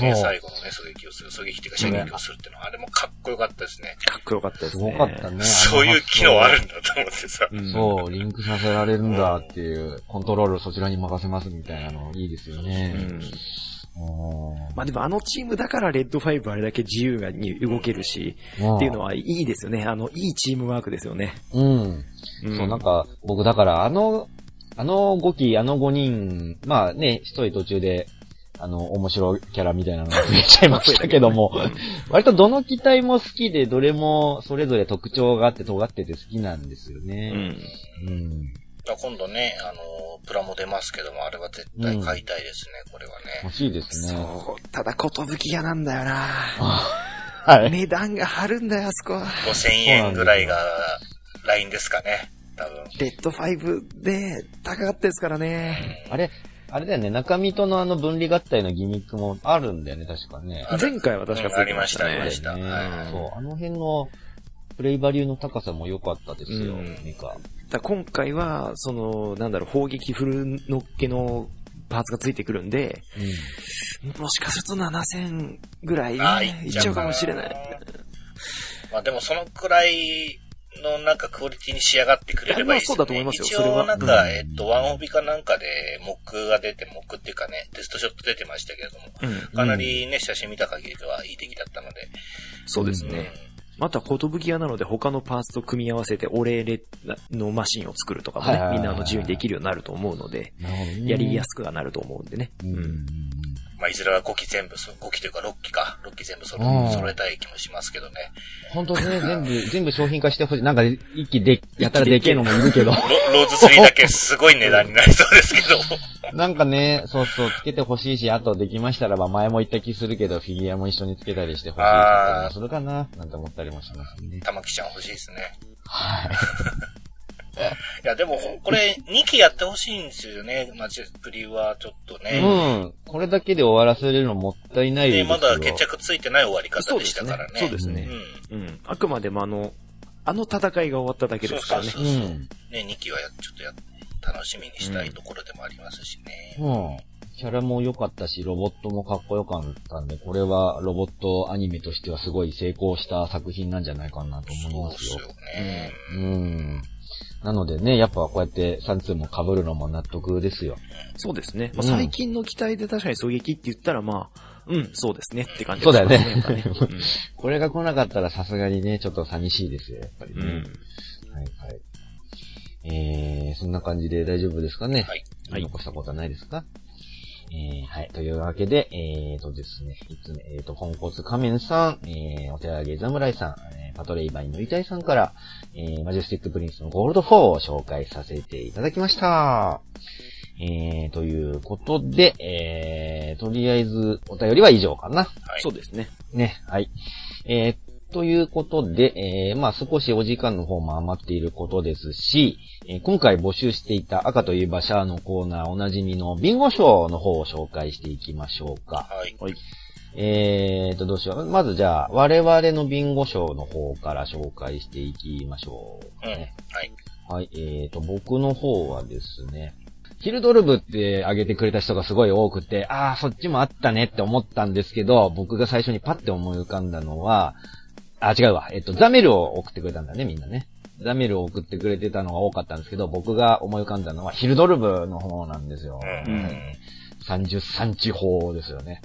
ね、最後のね、狙撃をする、狙撃っていうか射撃をするっていうのは、あれもかっこよかったですね。かっこよかったですね。すごかったね。そういう機能あるんだと思ってさ。そう、リンクさせられるんだっていう、コントロールそちらに任せますみたいなのいいですよね。うんまあでもあのチームだからレッドファイブあれだけ自由に動けるし、っていうのはいいですよね。あの、いいチームワークですよね。うん。うん、そう、なんか、僕だからあの、あの5機、あの5人、まあね、一人途中であの、面白キャラみたいなのが増えちゃいましたけども、割とどの機体も好きで、どれもそれぞれ特徴があって尖ってて好きなんですようね。ん。うん。今度ね、あの、プラも出ますけども、あれは絶対買いたいですね、これはね。欲しいですね。そう。ただ、ことぶき屋なんだよな はい。値段が張るんだよ、あそこは。5000円ぐらいがラインですかね、多分。レッド5で高かったですからね。あれ、あれだよね、中身とのあの分離合体のギミックもあるんだよね、確かね。あ前回は確かうんありました、ありねました。ねはいそう、あの辺のプレイバリューの高さも良かったですよ、うんミカ。だ今回は、その、なんだろう、砲撃フルのっけのパーツがついてくるんで、もしかすると7000ぐらいいっちゃうかもしれない。まあでもそのくらいのなんかクオリティに仕上がってくれればいいですよ、ね。そうだと思いますよ一それは応なんか、うんえっと、ワンオビかなんかでモックが出て、モックっていうかね、テストショット出てましたけれども、うん。かなりね、写真見た限りではいい出来だったので。そうですね。あとは、ことぶき屋なので他のパーツと組み合わせてオレーレのマシンを作るとかもねみんなあの自由にできるようになると思うので。やりやすくはなると思うんでね。うん。うん。まあ、いずれは5機全部、5機というか6機か、6機全部揃うん揃えたい気もしますけどね。本当ね、全部、全部商品化してほしい。なんか、一気で、やたらでけえのもいるけど。ロローズ3だけすごい値段になりそうですけど。なんかね、そうそう、つけてほしいし、あとできましたらば、前も言った気するけど、フィギュアも一緒につけたりしてほしいかったりもするかな、なんて思ったりもしますね。玉木ちゃん欲しいですね。はい。いや、でも、これ、2機やってほしいんですよね。マジプリはちょっとね。うん。これだけで終わらせれるのもったいないでで、すよ。まだ決着ついてない終わり方でしたからね。そうですねうん。うん。あくまでもあの、あの戦いが終わっただけですからねそう。そうそううん。ね、2期はやちょっとや、楽しみにしたいところでもありますしね。うん。キャラも良かったし、ロボットもかっこよかったんで、これはロボットアニメとしてはすごい成功した作品なんじゃないかなと思いそうますよ。ですよね。うん。なのでね、やっぱこうやって3通も被るのも納得ですよ。そうですね。まあ、うん最近の機体で確かに狙撃って言ったらまあ、うん、そうですねって感じそうだよね これが来なかったらさすがにね、ちょっと寂しいですよ、やっぱりね。うん。うん。はいはい。えー、そんな感じで大丈夫ですかね？はい。はい残したことはないですか？えー、はい。というわけで、えーとですね、いつも、えーと、ポンコツ仮面さん、えー、お手上げ侍さん、えー、パトレイバイのりたいさんから、えー、マジェスティックプリンスのゴールド4を紹介させていただきました。えー、ということで、えー、とりあえず、お便りは以上かな。はい。そうですね。ね、はい。えー、ということで、えー、まあ少しお時間の方も余っていることですし、えー今回募集していた赤といえばシャアのコーナーおなじみのビンゴ賞の方を紹介していきましょうか。はい。はい。えーと、どうしよう。まずじゃあ、我々のビンゴ賞の方から紹介していきましょう、うん。ね。はい。はい、えーと、僕の方はですね、ヒルドルブって挙げてくれた人がすごい多くて、あー、そっちもあったねって思ったんですけど、僕が最初にパッて思い浮かんだのは、あ、違うわ。えっと、ザメルを送ってくれたんだね、みんなね。ザメルを送ってくれてたのが多かったんですけど、僕が思い浮かんだのはヒルドルブの方なんですよ。うんうん33地方ですよね。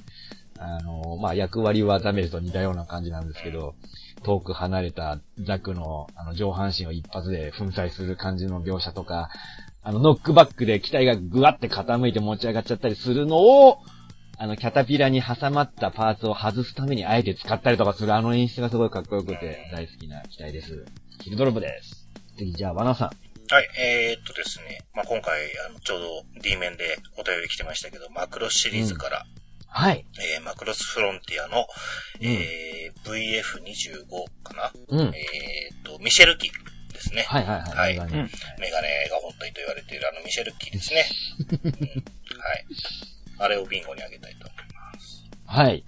あの、まあ、役割はザメルと似たような感じなんですけど、遠く離れたザクのあの上半身を一発で粉砕する感じの描写とか、あのノックバックで機体がぐわって傾いて持ち上がっちゃったりするのを、あのキャタピラに挟まったパーツを外すためにあえて使ったりとかするあの演出がすごいかっこよくて大好きな機体です。ヒルドルブです。次じゃあ、バナさん。はい、えー、っとですね。まあ、今回、あの、ちょうど D 面でお便り来てましたけど、マクロシリーズから、はい。えー、マクロスフロンティアの、うんえー、VF25 かな、うん。えー、っと、ミシェル機ですね。はいはいはい。はいメガネうんメガネが本体と言われているあのミシェル機ですね。うんはい。あれをビンゴにあげたいと思います。はい。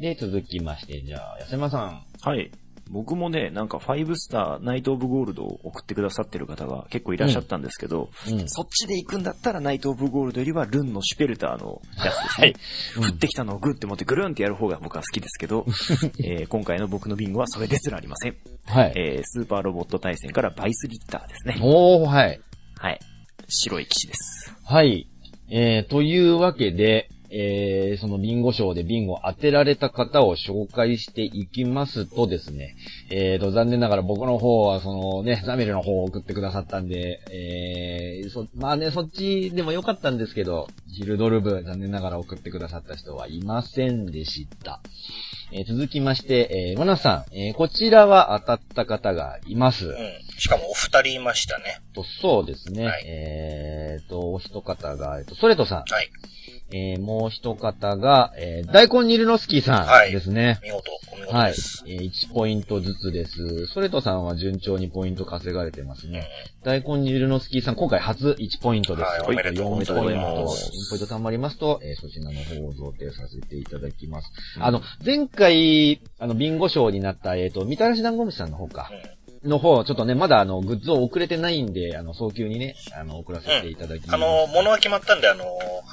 で、続きまして、じゃあ、安山さん。はい。僕もね、なんか5スターナイト・オブ・ゴールドを送ってくださってる方が結構いらっしゃったんですけど、うん。そっちで行くんだったらナイト・オブ・ゴールドよりはルンのシュペルターのやつですね。降ってきたのをグッて持ってぐるんってやる方が僕は好きですけど、えー今回の僕のビンゴはそれですらありません。はい。えースーパーロボット対戦からバイスリッターですね。おー、はい。はい。白い騎士です。はい。えー、というわけで、えー、そのビンゴ賞でビンゴ当てられた方を紹介していきますとですね、えーと、残念ながら僕の方はそのね、ザメルの方を送ってくださったんで、えー、そ、まあね、そっちでもよかったんですけど、ヒルドルブ、残念ながら送ってくださった人はいませんでした。えー、続きまして、えー、マナさん、えー、こちらは当たった方がいます。うん。しかもお二人いましたね。と、そうですね。はい、えーと、お一方が、えっと、ソレトさん。はい。えー、もう一方が、えー、大根ニルノスキーさんですね。はい、見事、お見事です。はい。えー、1ポイントずつです。ソレトさんは順調にポイント稼がれてますね。うん、大根ニルノスキーさん、今回初1ポイントです。はい、おめでとうございます。4ポイント貯まりますと、えー、そちらの方を贈呈させていただきます。うん、あの、前回、あの、ビンゴ賞になった、えっ、ー、と、みたらし団子虫さんの方か。うんの方、ちょっとね、まだあの、グッズを送れてないんで、あの、早急にね、あの、送らせていただきます。うん、あの、物は決まったんで、あの、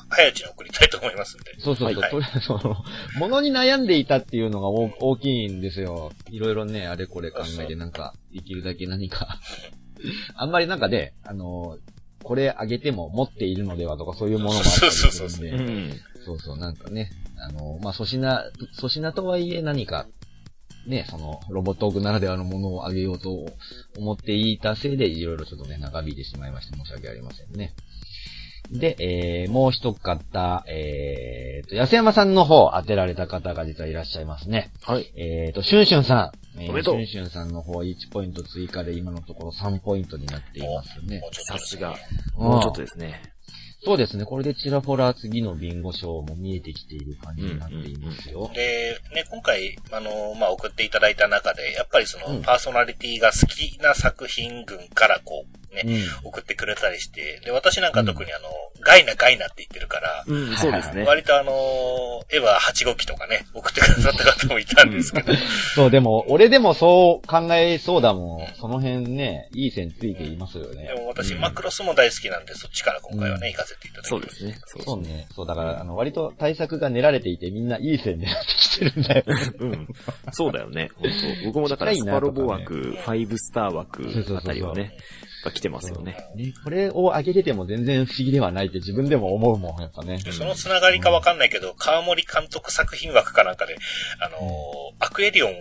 早いうちに送りたいと思いますんで。そうそうそう、はい、とりあえず、その、物に悩んでいたっていうのが大きいんですよ。いろいろね、あれこれ考えて、なんか、できるだけ何か あんまりなんかね、あの、これあげても持っているのではとかそういうものもあったりするんで。そうそう、なんかね、あの、まあ、粗品、粗品とはいえ何かね、その、ロボットオークならではのものをあげようと思っていたせいで、いろいろちょっとね、長引いてしまいまして申し訳ありませんね。で、えー、もう一方、えーと、安山さんの方当てられた方が実はいらっしゃいますね。はい。えーと、シュンシュンさん。えー、シュンシュンさんの方1ポイント追加で今のところ3ポイントになっていますね。さすが。もうちょっとですね。そうですね。これでチラフォラ次のビンゴ賞も見えてきている感じになっていますよ。で、ね、今回、あの、まあ、送っていただいた中で、やっぱりその、パーソナリティが好きな作品群からこう、ね、うん、送ってくれたりして、で、私なんか特にあの、うん、ガイナガイナって言ってるから、うん、そうですね。割とあの、エヴァ8号機とかね、送ってくださった方もいたんですけど。そう、でも、俺でもそう考えそうだもん。その辺ね、いい線ついていますよね。でも私、マクロスも大好きなんで、そっちから今回はね、行かせていただきます。そうですね。そうね。そう、だから、あの、割と対策が練られていて、みんないい線狙ってきてるんだよね。うん。そうだよね。本当僕もだから、スパロボ枠、ファイブスター枠あたりはね、が来てますよね。ね、これを上げてても全然不思議ではないって自分でも思うもん、やっぱね。そのつながりかわかんないけど、川森監督作品枠かなんかで、あのー、アクエリオン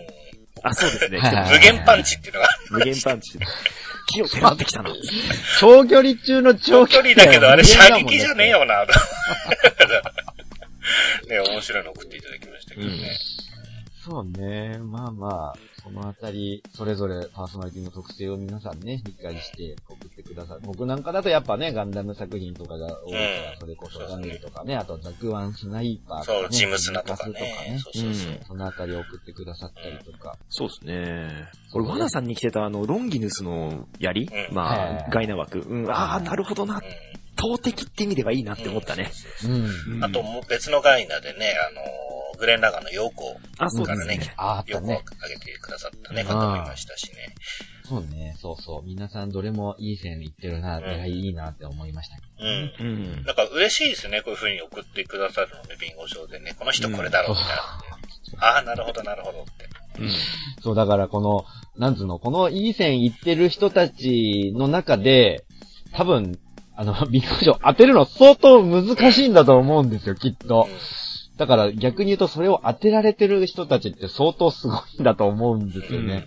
あ、そうですね。無限パンチっていうのが。無限パンチ。木を迫ってきたな。長距離中の長距離だけど、あれ射撃じゃねえよな。ね、面白いの送っていただきましたけどね。うん、そうね。まあまあ、このあたり、それぞれパーソナリティの特性を皆さんね、理解して送ってくださる。僕なんかだとやっぱね、ガンダム作品とかが多いから、それこそガンデルとかね、あとザクワンスナイパーとか、ね、そう、ジムスナとかね。そうそうそう。そのあたり送ってくださったりとか。そうですね。俺、ワナさんに来てたあの、ロンギヌスの槍、まあ、ガイナ枠。うん、ああ、なるほどな。投擲って意味ではいいなって思ったね。うん。あと、もう別のガイナでね、あのグレンラガンの陽子からね、陽子をあげてくださったね、方もいましたしね。そうね、そうそう。皆さんどれもいい線いってるな、うん、いいなって思いましたうん。うん。なんか嬉しいですね、こういう風に送ってくださるので、ビンゴ賞でね、この人これだろうみたいな。ああ、なるほど、なるほどって。うん。そう、だからこの、なんつうの、このいい線いってる人たちの中で、多分、あの、ビンゴ賞当てるの相当難しいんだと思うんですよ、きっと。うんだから逆に言うとそれを当てられてる人たちって相当すごいんだと思うんですよね。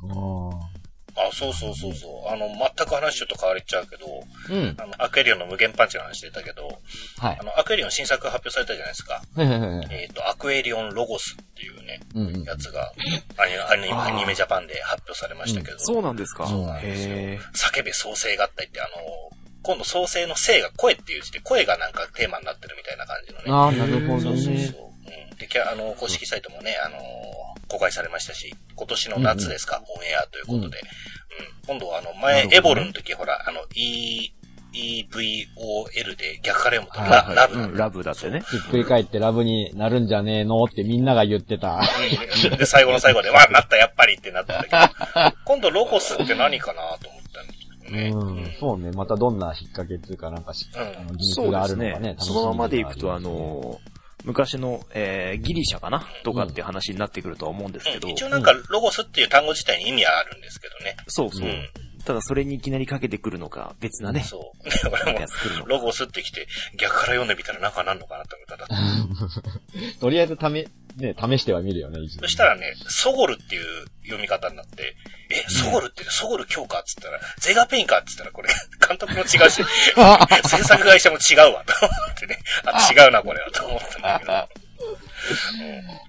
うん、あ、そうそうそうそう。あの、全く話ちょっと変わりちゃうけど、うん。あの、アクエリオンの無限パンチの話出たけど、はい。あの、アクエリオン新作発表されたじゃないですか。はいはいはい。えっ、ー、と、アクエリオンロゴスっていうね、うんうん、やつがアニアニメジャパンで発表されましたけど。うん、そうなんですかそうなんですよ。叫べ創生合体って、あの、今度創生の生が声っていう字で、声がなんかテーマになってるみたいな感じのね。ああ、なるほどね。そうそうそう。うん。で、あの、公式サイトもね、あのー、公開されましたし、今年の夏ですか、うんうん、オンエアということで。うん。今度はあの、前、ね、エボルの時、ほら、あの、E、EVOL で逆から読むとラ,、はいはい、ラブ、うん、ラブだってね。ひっくり返ってラブになるんじゃねえのってみんなが言ってた。で、最後の最後で、わ、なった、やっぱりってなったんだけど、今度ロゴスって何かなと思ね。うん、そうね。またどんな引っ掛けっていうかなんかし、うん、技術があるのかね。そのままでいくと、あの昔の、えー、ギリシャかなとかっていう話になってくるとは思うんですけど、うん、一応なんかロゴスっていう単語自体に意味はあるんですけどね。そうそう。ただそれにいきなりかけてくるのか、別なね。そう。だからもう、ロゴをすってきて、逆から読んでみたらなんかなんのかなって思ったら。とりあえずため、ね、試してはみるよね、そしたらね、ソゴルっていう読み方になって、え、ソゴルって、ソゴル強化っつったら、ゼガペインかっつったら、これ、監督も違うし、制作会社も違うわ、と思ってね。あ、違うな、これは、と思ったんだけど。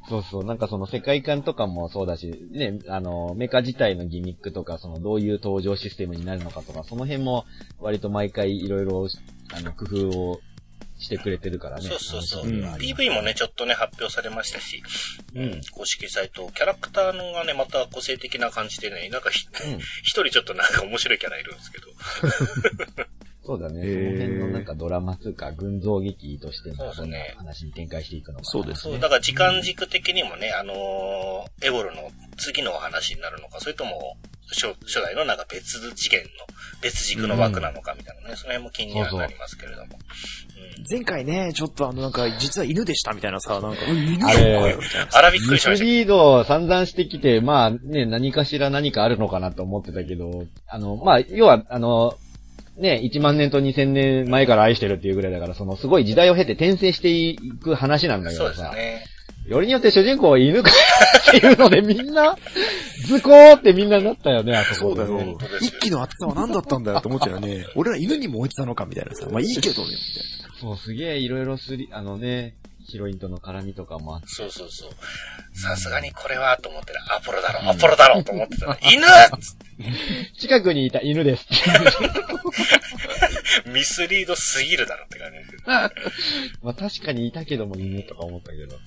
そうそう。なんかその世界観とかもそうだし、ね、あの、メカ自体のギミックとか、そのどういう登場システムになるのかとか、その辺も割と毎回いろいろ、あの、工夫をしてくれてるからね。そうそうそう。うん、PV もね、ちょっとね、発表されましたし、うん、公式サイト、キャラクターのがね、また個性的な感じでね、なんか一、うん、人ちょっとなんか面白いキャラいるんですけど。そうだね。その辺のなんかドラマつうか、群像劇としてのそんな話に展開していくのかそうですね。だから時間軸的にもね、あのー、エボルの次のお話になるのか、それとも、初初代のなんか別次元の、別軸の枠なのかみたいなね、うん、その辺も気にはなりますけれども。うん、前回ね、ちょっとあのなんか、実は犬でしたみたいなさ、なんか、犬かよみたいな。あらびっくりしました。リードを散々してきて、まあね、何かしら何かあるのかなと思ってたけど、あの、まあ、要は、あの、ね、1万年と2000年前から愛してるっていうぐらいだから、そのすごい時代を経て転生していく話なんだけどさ。ね。よりによって主人公犬かっていうのでみんな、図工ってみんななったよね、あそこで、ね。そうだよ。一気の厚さは何だったんだよって思っちゃうね。俺ら犬にも置いてたのかみたいなさ。まあいいけどね、みたいな。そう、すげえいろいろすり、あのね、ヒロインとの絡みとかもあって。そうそうそう。さすがにこれはと思ってたアポロだろ、アポロだろと思ってたら、犬 近くにいた犬です。ミスリードすぎるだろって感じ まあ確かにいたけども犬とか思ったけど。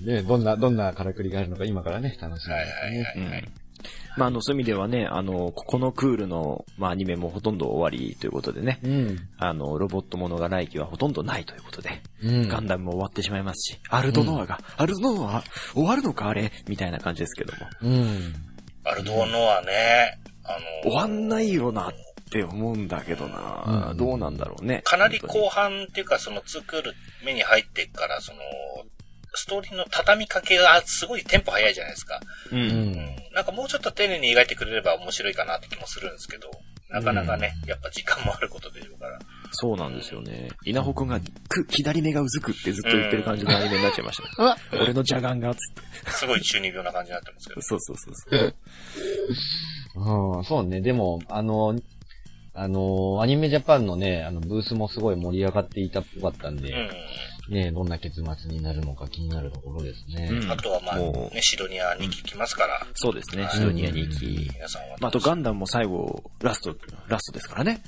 ね、どんな、どんなからくりがあるのか今からね、楽しみですね。はいはいはい、はいまあ、あの、そういう意味ではね、あの、ここのクールの、まあ、アニメもほとんど終わりということでね、うん、あの、ロボットものが来期はほとんどないということで、うん、ガンダムも終わってしまいますし、アルドノアが、うん、アルドノア、終わるのかあれ？みたいな感じですけども。うん。アルドノアね、あの、終わんないよなって思うんだけどな、うん、どうなんだろうね。かなり後半っていうか、その作る目に入ってから、その、ストーリーの畳みかけがすごいテンポ早いじゃないですか。うん、うん。なんかもうちょっと丁寧に描いてくれれば面白いかなって気もするんですけど、なかなかね、うん、やっぱ時間もあることでしょうから。そうなんですよね。稲穂くんが、く、左目がうずくってずっと言ってる感じのアニメになっちゃいました、ね。俺の邪眼が、つって。すごい中二病な感じになってますけど。そうそうそうそう。うん、そうね。でも、あの、あの、アニメジャパンのね、あの、ブースもすごい盛り上がっていたっぽかったんで、うんね、どんな結末になるのか気になるところですね。うん、あとはまあ、ね、シドニア2期来ますから。そうですね、シドニア2期。皆さんは。まあ、あとガンダムも最後、ラスト、ラストですからね。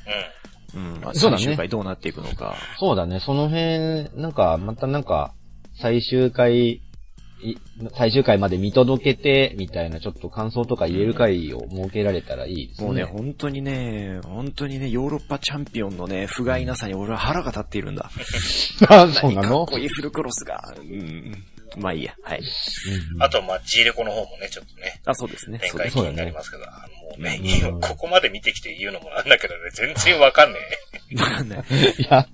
うん。うん。まあ、最終回どうなっていくのか。そうだね、その辺、なんか、またなんか、最終回最終回まで見届けて、みたいなちょっと感想とか言える回を設けられたらいいですね。もうね、本当にね、本当にね、ヨーロッパチャンピオンのね、不甲斐なさに俺は腹が立っているんだ。あ、そうなの？かっこいいフルクロスが。うん。まあいいや、はい。あと、まあ、G レコの方もね、ちょっとね。あ、そうですね。展開気になりますけど、もうね、ここまで見てきて言うのもなんだけどね、全然わかんねえ。わかんない。いや、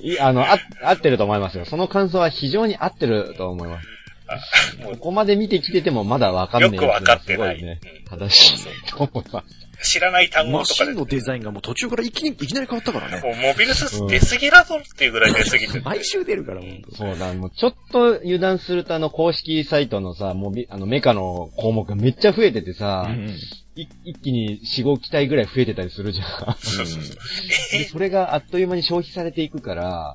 いあの、あ、合ってると思いますよ。その感想は非常に合ってると思います。ここまで見てきててもまだわかんない。よくわかってない。ね、正しいと思います。知らない単語とかで。マシンのデザインがもう途中からいきにいきなり変わったからね。もうモビルスーツ出すぎだぞっていうぐらい出すぎて。毎週出るから、ほんと。そうだ、もうちょっと油断するとあの公式サイトのさ、モビ、あのメカの項目がめっちゃ増えててさ、うんうん一気に4、5機体ぐらい増えてたりするじゃん。そうそうそう。それがあっという間に消費されていくから、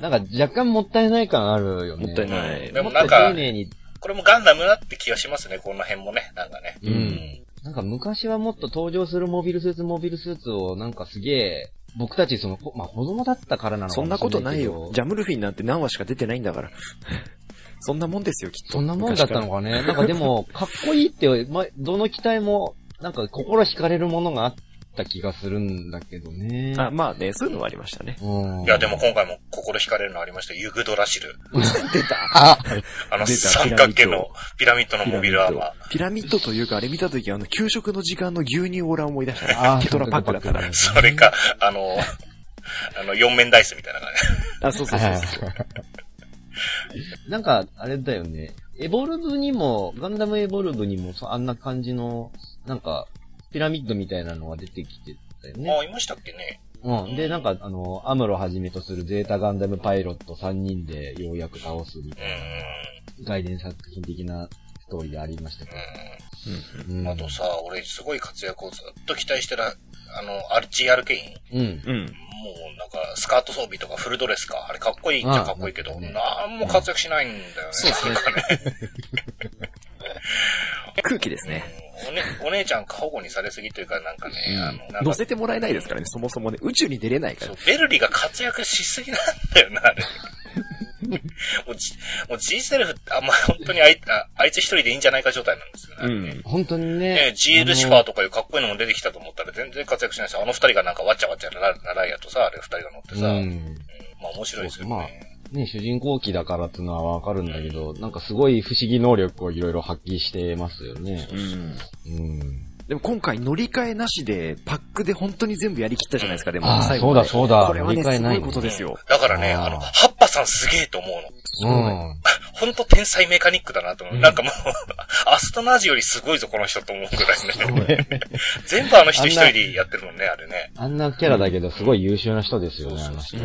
なんか若干もったいない感あるよね。もったいない。でもなんか、丁寧にこれもガンダムだって気がしますね、この辺もね、なんかね。うん。なんか昔はもっと登場するモビルスーツモビルスーツをなんかすげえ、僕たちその、まあ、子供だったからなのかそんなことないよ。ジャムルフィンなんて何話しか出てないんだから。そんなもんですよ、きっと。そんなもんだったのかね。なんかでも、かっこいいって、ま、どの機体も、なんか心惹かれるものがあっった気がするんだけどね。あ、まあね、そういうのはありましたね。いや、でも今回も心惹かれるのありましたユグドラシル。出た。あの三角形のピラミッドのモビルアーマー。ピラミッドというか、あれ見たとき、あの、給食の時間の牛乳オーラ思い出したね。あ、ケトラパックだから。それか、あの、あの、四面ダイスみたいな感じ。あ、そうそうそうそう。なんか、あれだよね。エボルブにも、ガンダムエボルブにも、あんな感じの、なんか、ピラミッドみたいなのが出てきてたよね。あ、いましたっけね。うん。で、なんか、あの、アムロはじめとするゼータガンダムパイロット3人でようやく倒すみたいな、外伝作品的なストーリーでありましたけど。うん。あとさ、俺すごい活躍をずっと期待してる、あの、アルチ RK イン。うん。うん。もうなんか、スカート装備とかフルドレスか。あれかっこいいっちゃかっこいいけど、ね、なんも活躍しないんだよね。そうですね。空気ですね。おね、お姉ちゃん過保護にされすぎというか、なんかね、あの、乗せてもらえないですからね、そもそもね、宇宙に出れないから。そう、ベルリが活躍しすぎなんだよな、あれ。もうじ、もう G セルフって、あんま本当にあいああいつ一人でいいんじゃないか状態なんですよね。うん。本当にね。ね GL シファーとかいうかっこいいのも出てきたと思ったら全然活躍しないですよ。あの二人がなんかわちゃわちゃならやとさ、あれ二人が乗ってさ。うん。うん、まあ面白いですよね。まあね、主人公機だからっていうのはわかるんだけど、なんかすごい不思議能力をいろいろ発揮してますよね。うん。うん。でも今回乗り換えなしで、パックで本当に全部やりきったじゃないですか、でも最後。そうだそうだ。これはね、すごいことですよ。だからね、あの、ハッパさんすげえと思うの。うん。本当天才メカニックだなと思う。うん、なんかもう、アストナージよりすごいぞ、この人と思うぐらいね。全部あの人一人でやってるもんね、あれね。あんなキャラだけど、すごい優秀な人ですよね、あの人。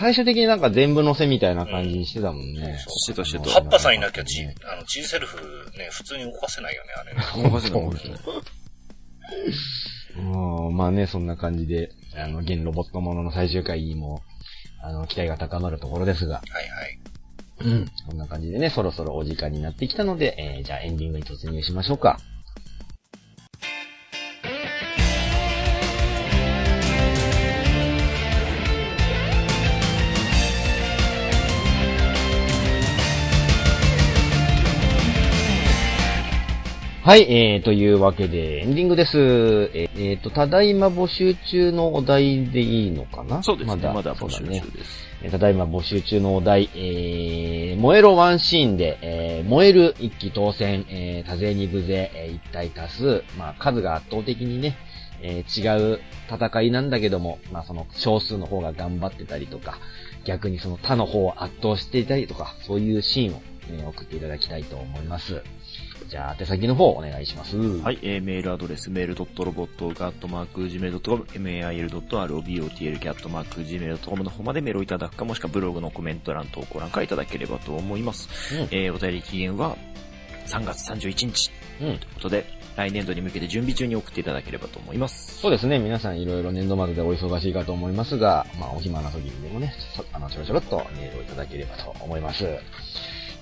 最終的になんか全部乗せみたいな感じにしてたもんね。してたしてた。ハッパさんいなきゃ、の、G セルフね、普通に動かせないよね、あれね。動かせない。うん、まあね、そんな感じで、あの、現ロボットものの最終回にも、あの、期待が高まるところですが。はいはい。うん。こんな感じでね、そろそろお時間になってきたので、えー、じゃあエンディングに突入しましょうか。はい、えー、というわけで、エンディングです。えっ、ー、と、ただいま募集中のお題でいいのかな？そうですね。まだ、まだ募集中です。ただいま募集中のお題、えー、燃えろワンシーンで、えー、燃える一気当選、えー、多勢二部勢、えー、一体多数、まあ、数が圧倒的にね、えー、違う戦いなんだけども、まあ、その少数の方が頑張ってたりとか、逆にその他の方を圧倒していたりとか、そういうシーンを、えー、送っていただきたいと思います。じゃあ、手先の方お願いします。はい、えー、メールアドレス、メールドットロボットガットマーク Gmail.com、mail.robotl.gmail.com の方までメールをいただくか、もしくはブログのコメント欄投稿欄からいただければと思います。うん、えー、お便り期限は3月31日。うん。ということで、来年度に向けて準備中に送っていただければと思います。そうですね。皆さんいろいろ年度末でお忙しいかと思いますが、まあ、お暇な時にでもね、あの、ちょろちょろっとメールをいただければと思います。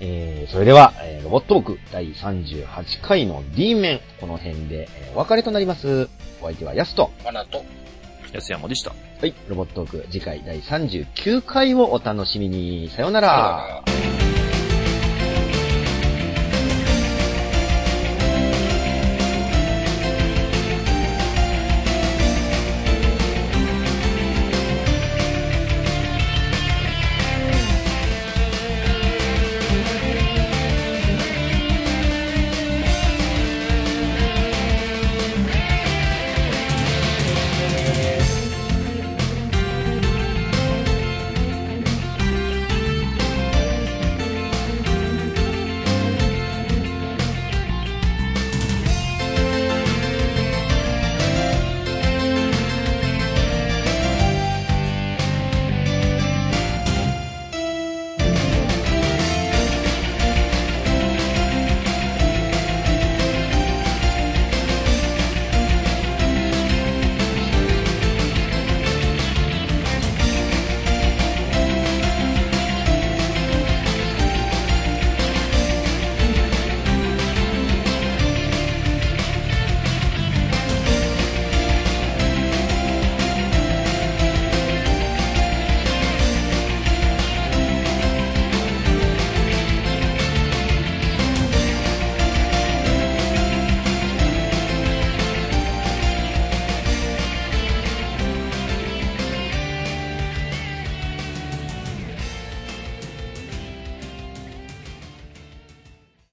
えー、それでは、えー、ロボットーク第38回の D 面、この辺で、えー、お別れとなります。お相手はヤスと、アナと、安山でした。はい、ロボットーク次回第39回をお楽しみに。さようなら。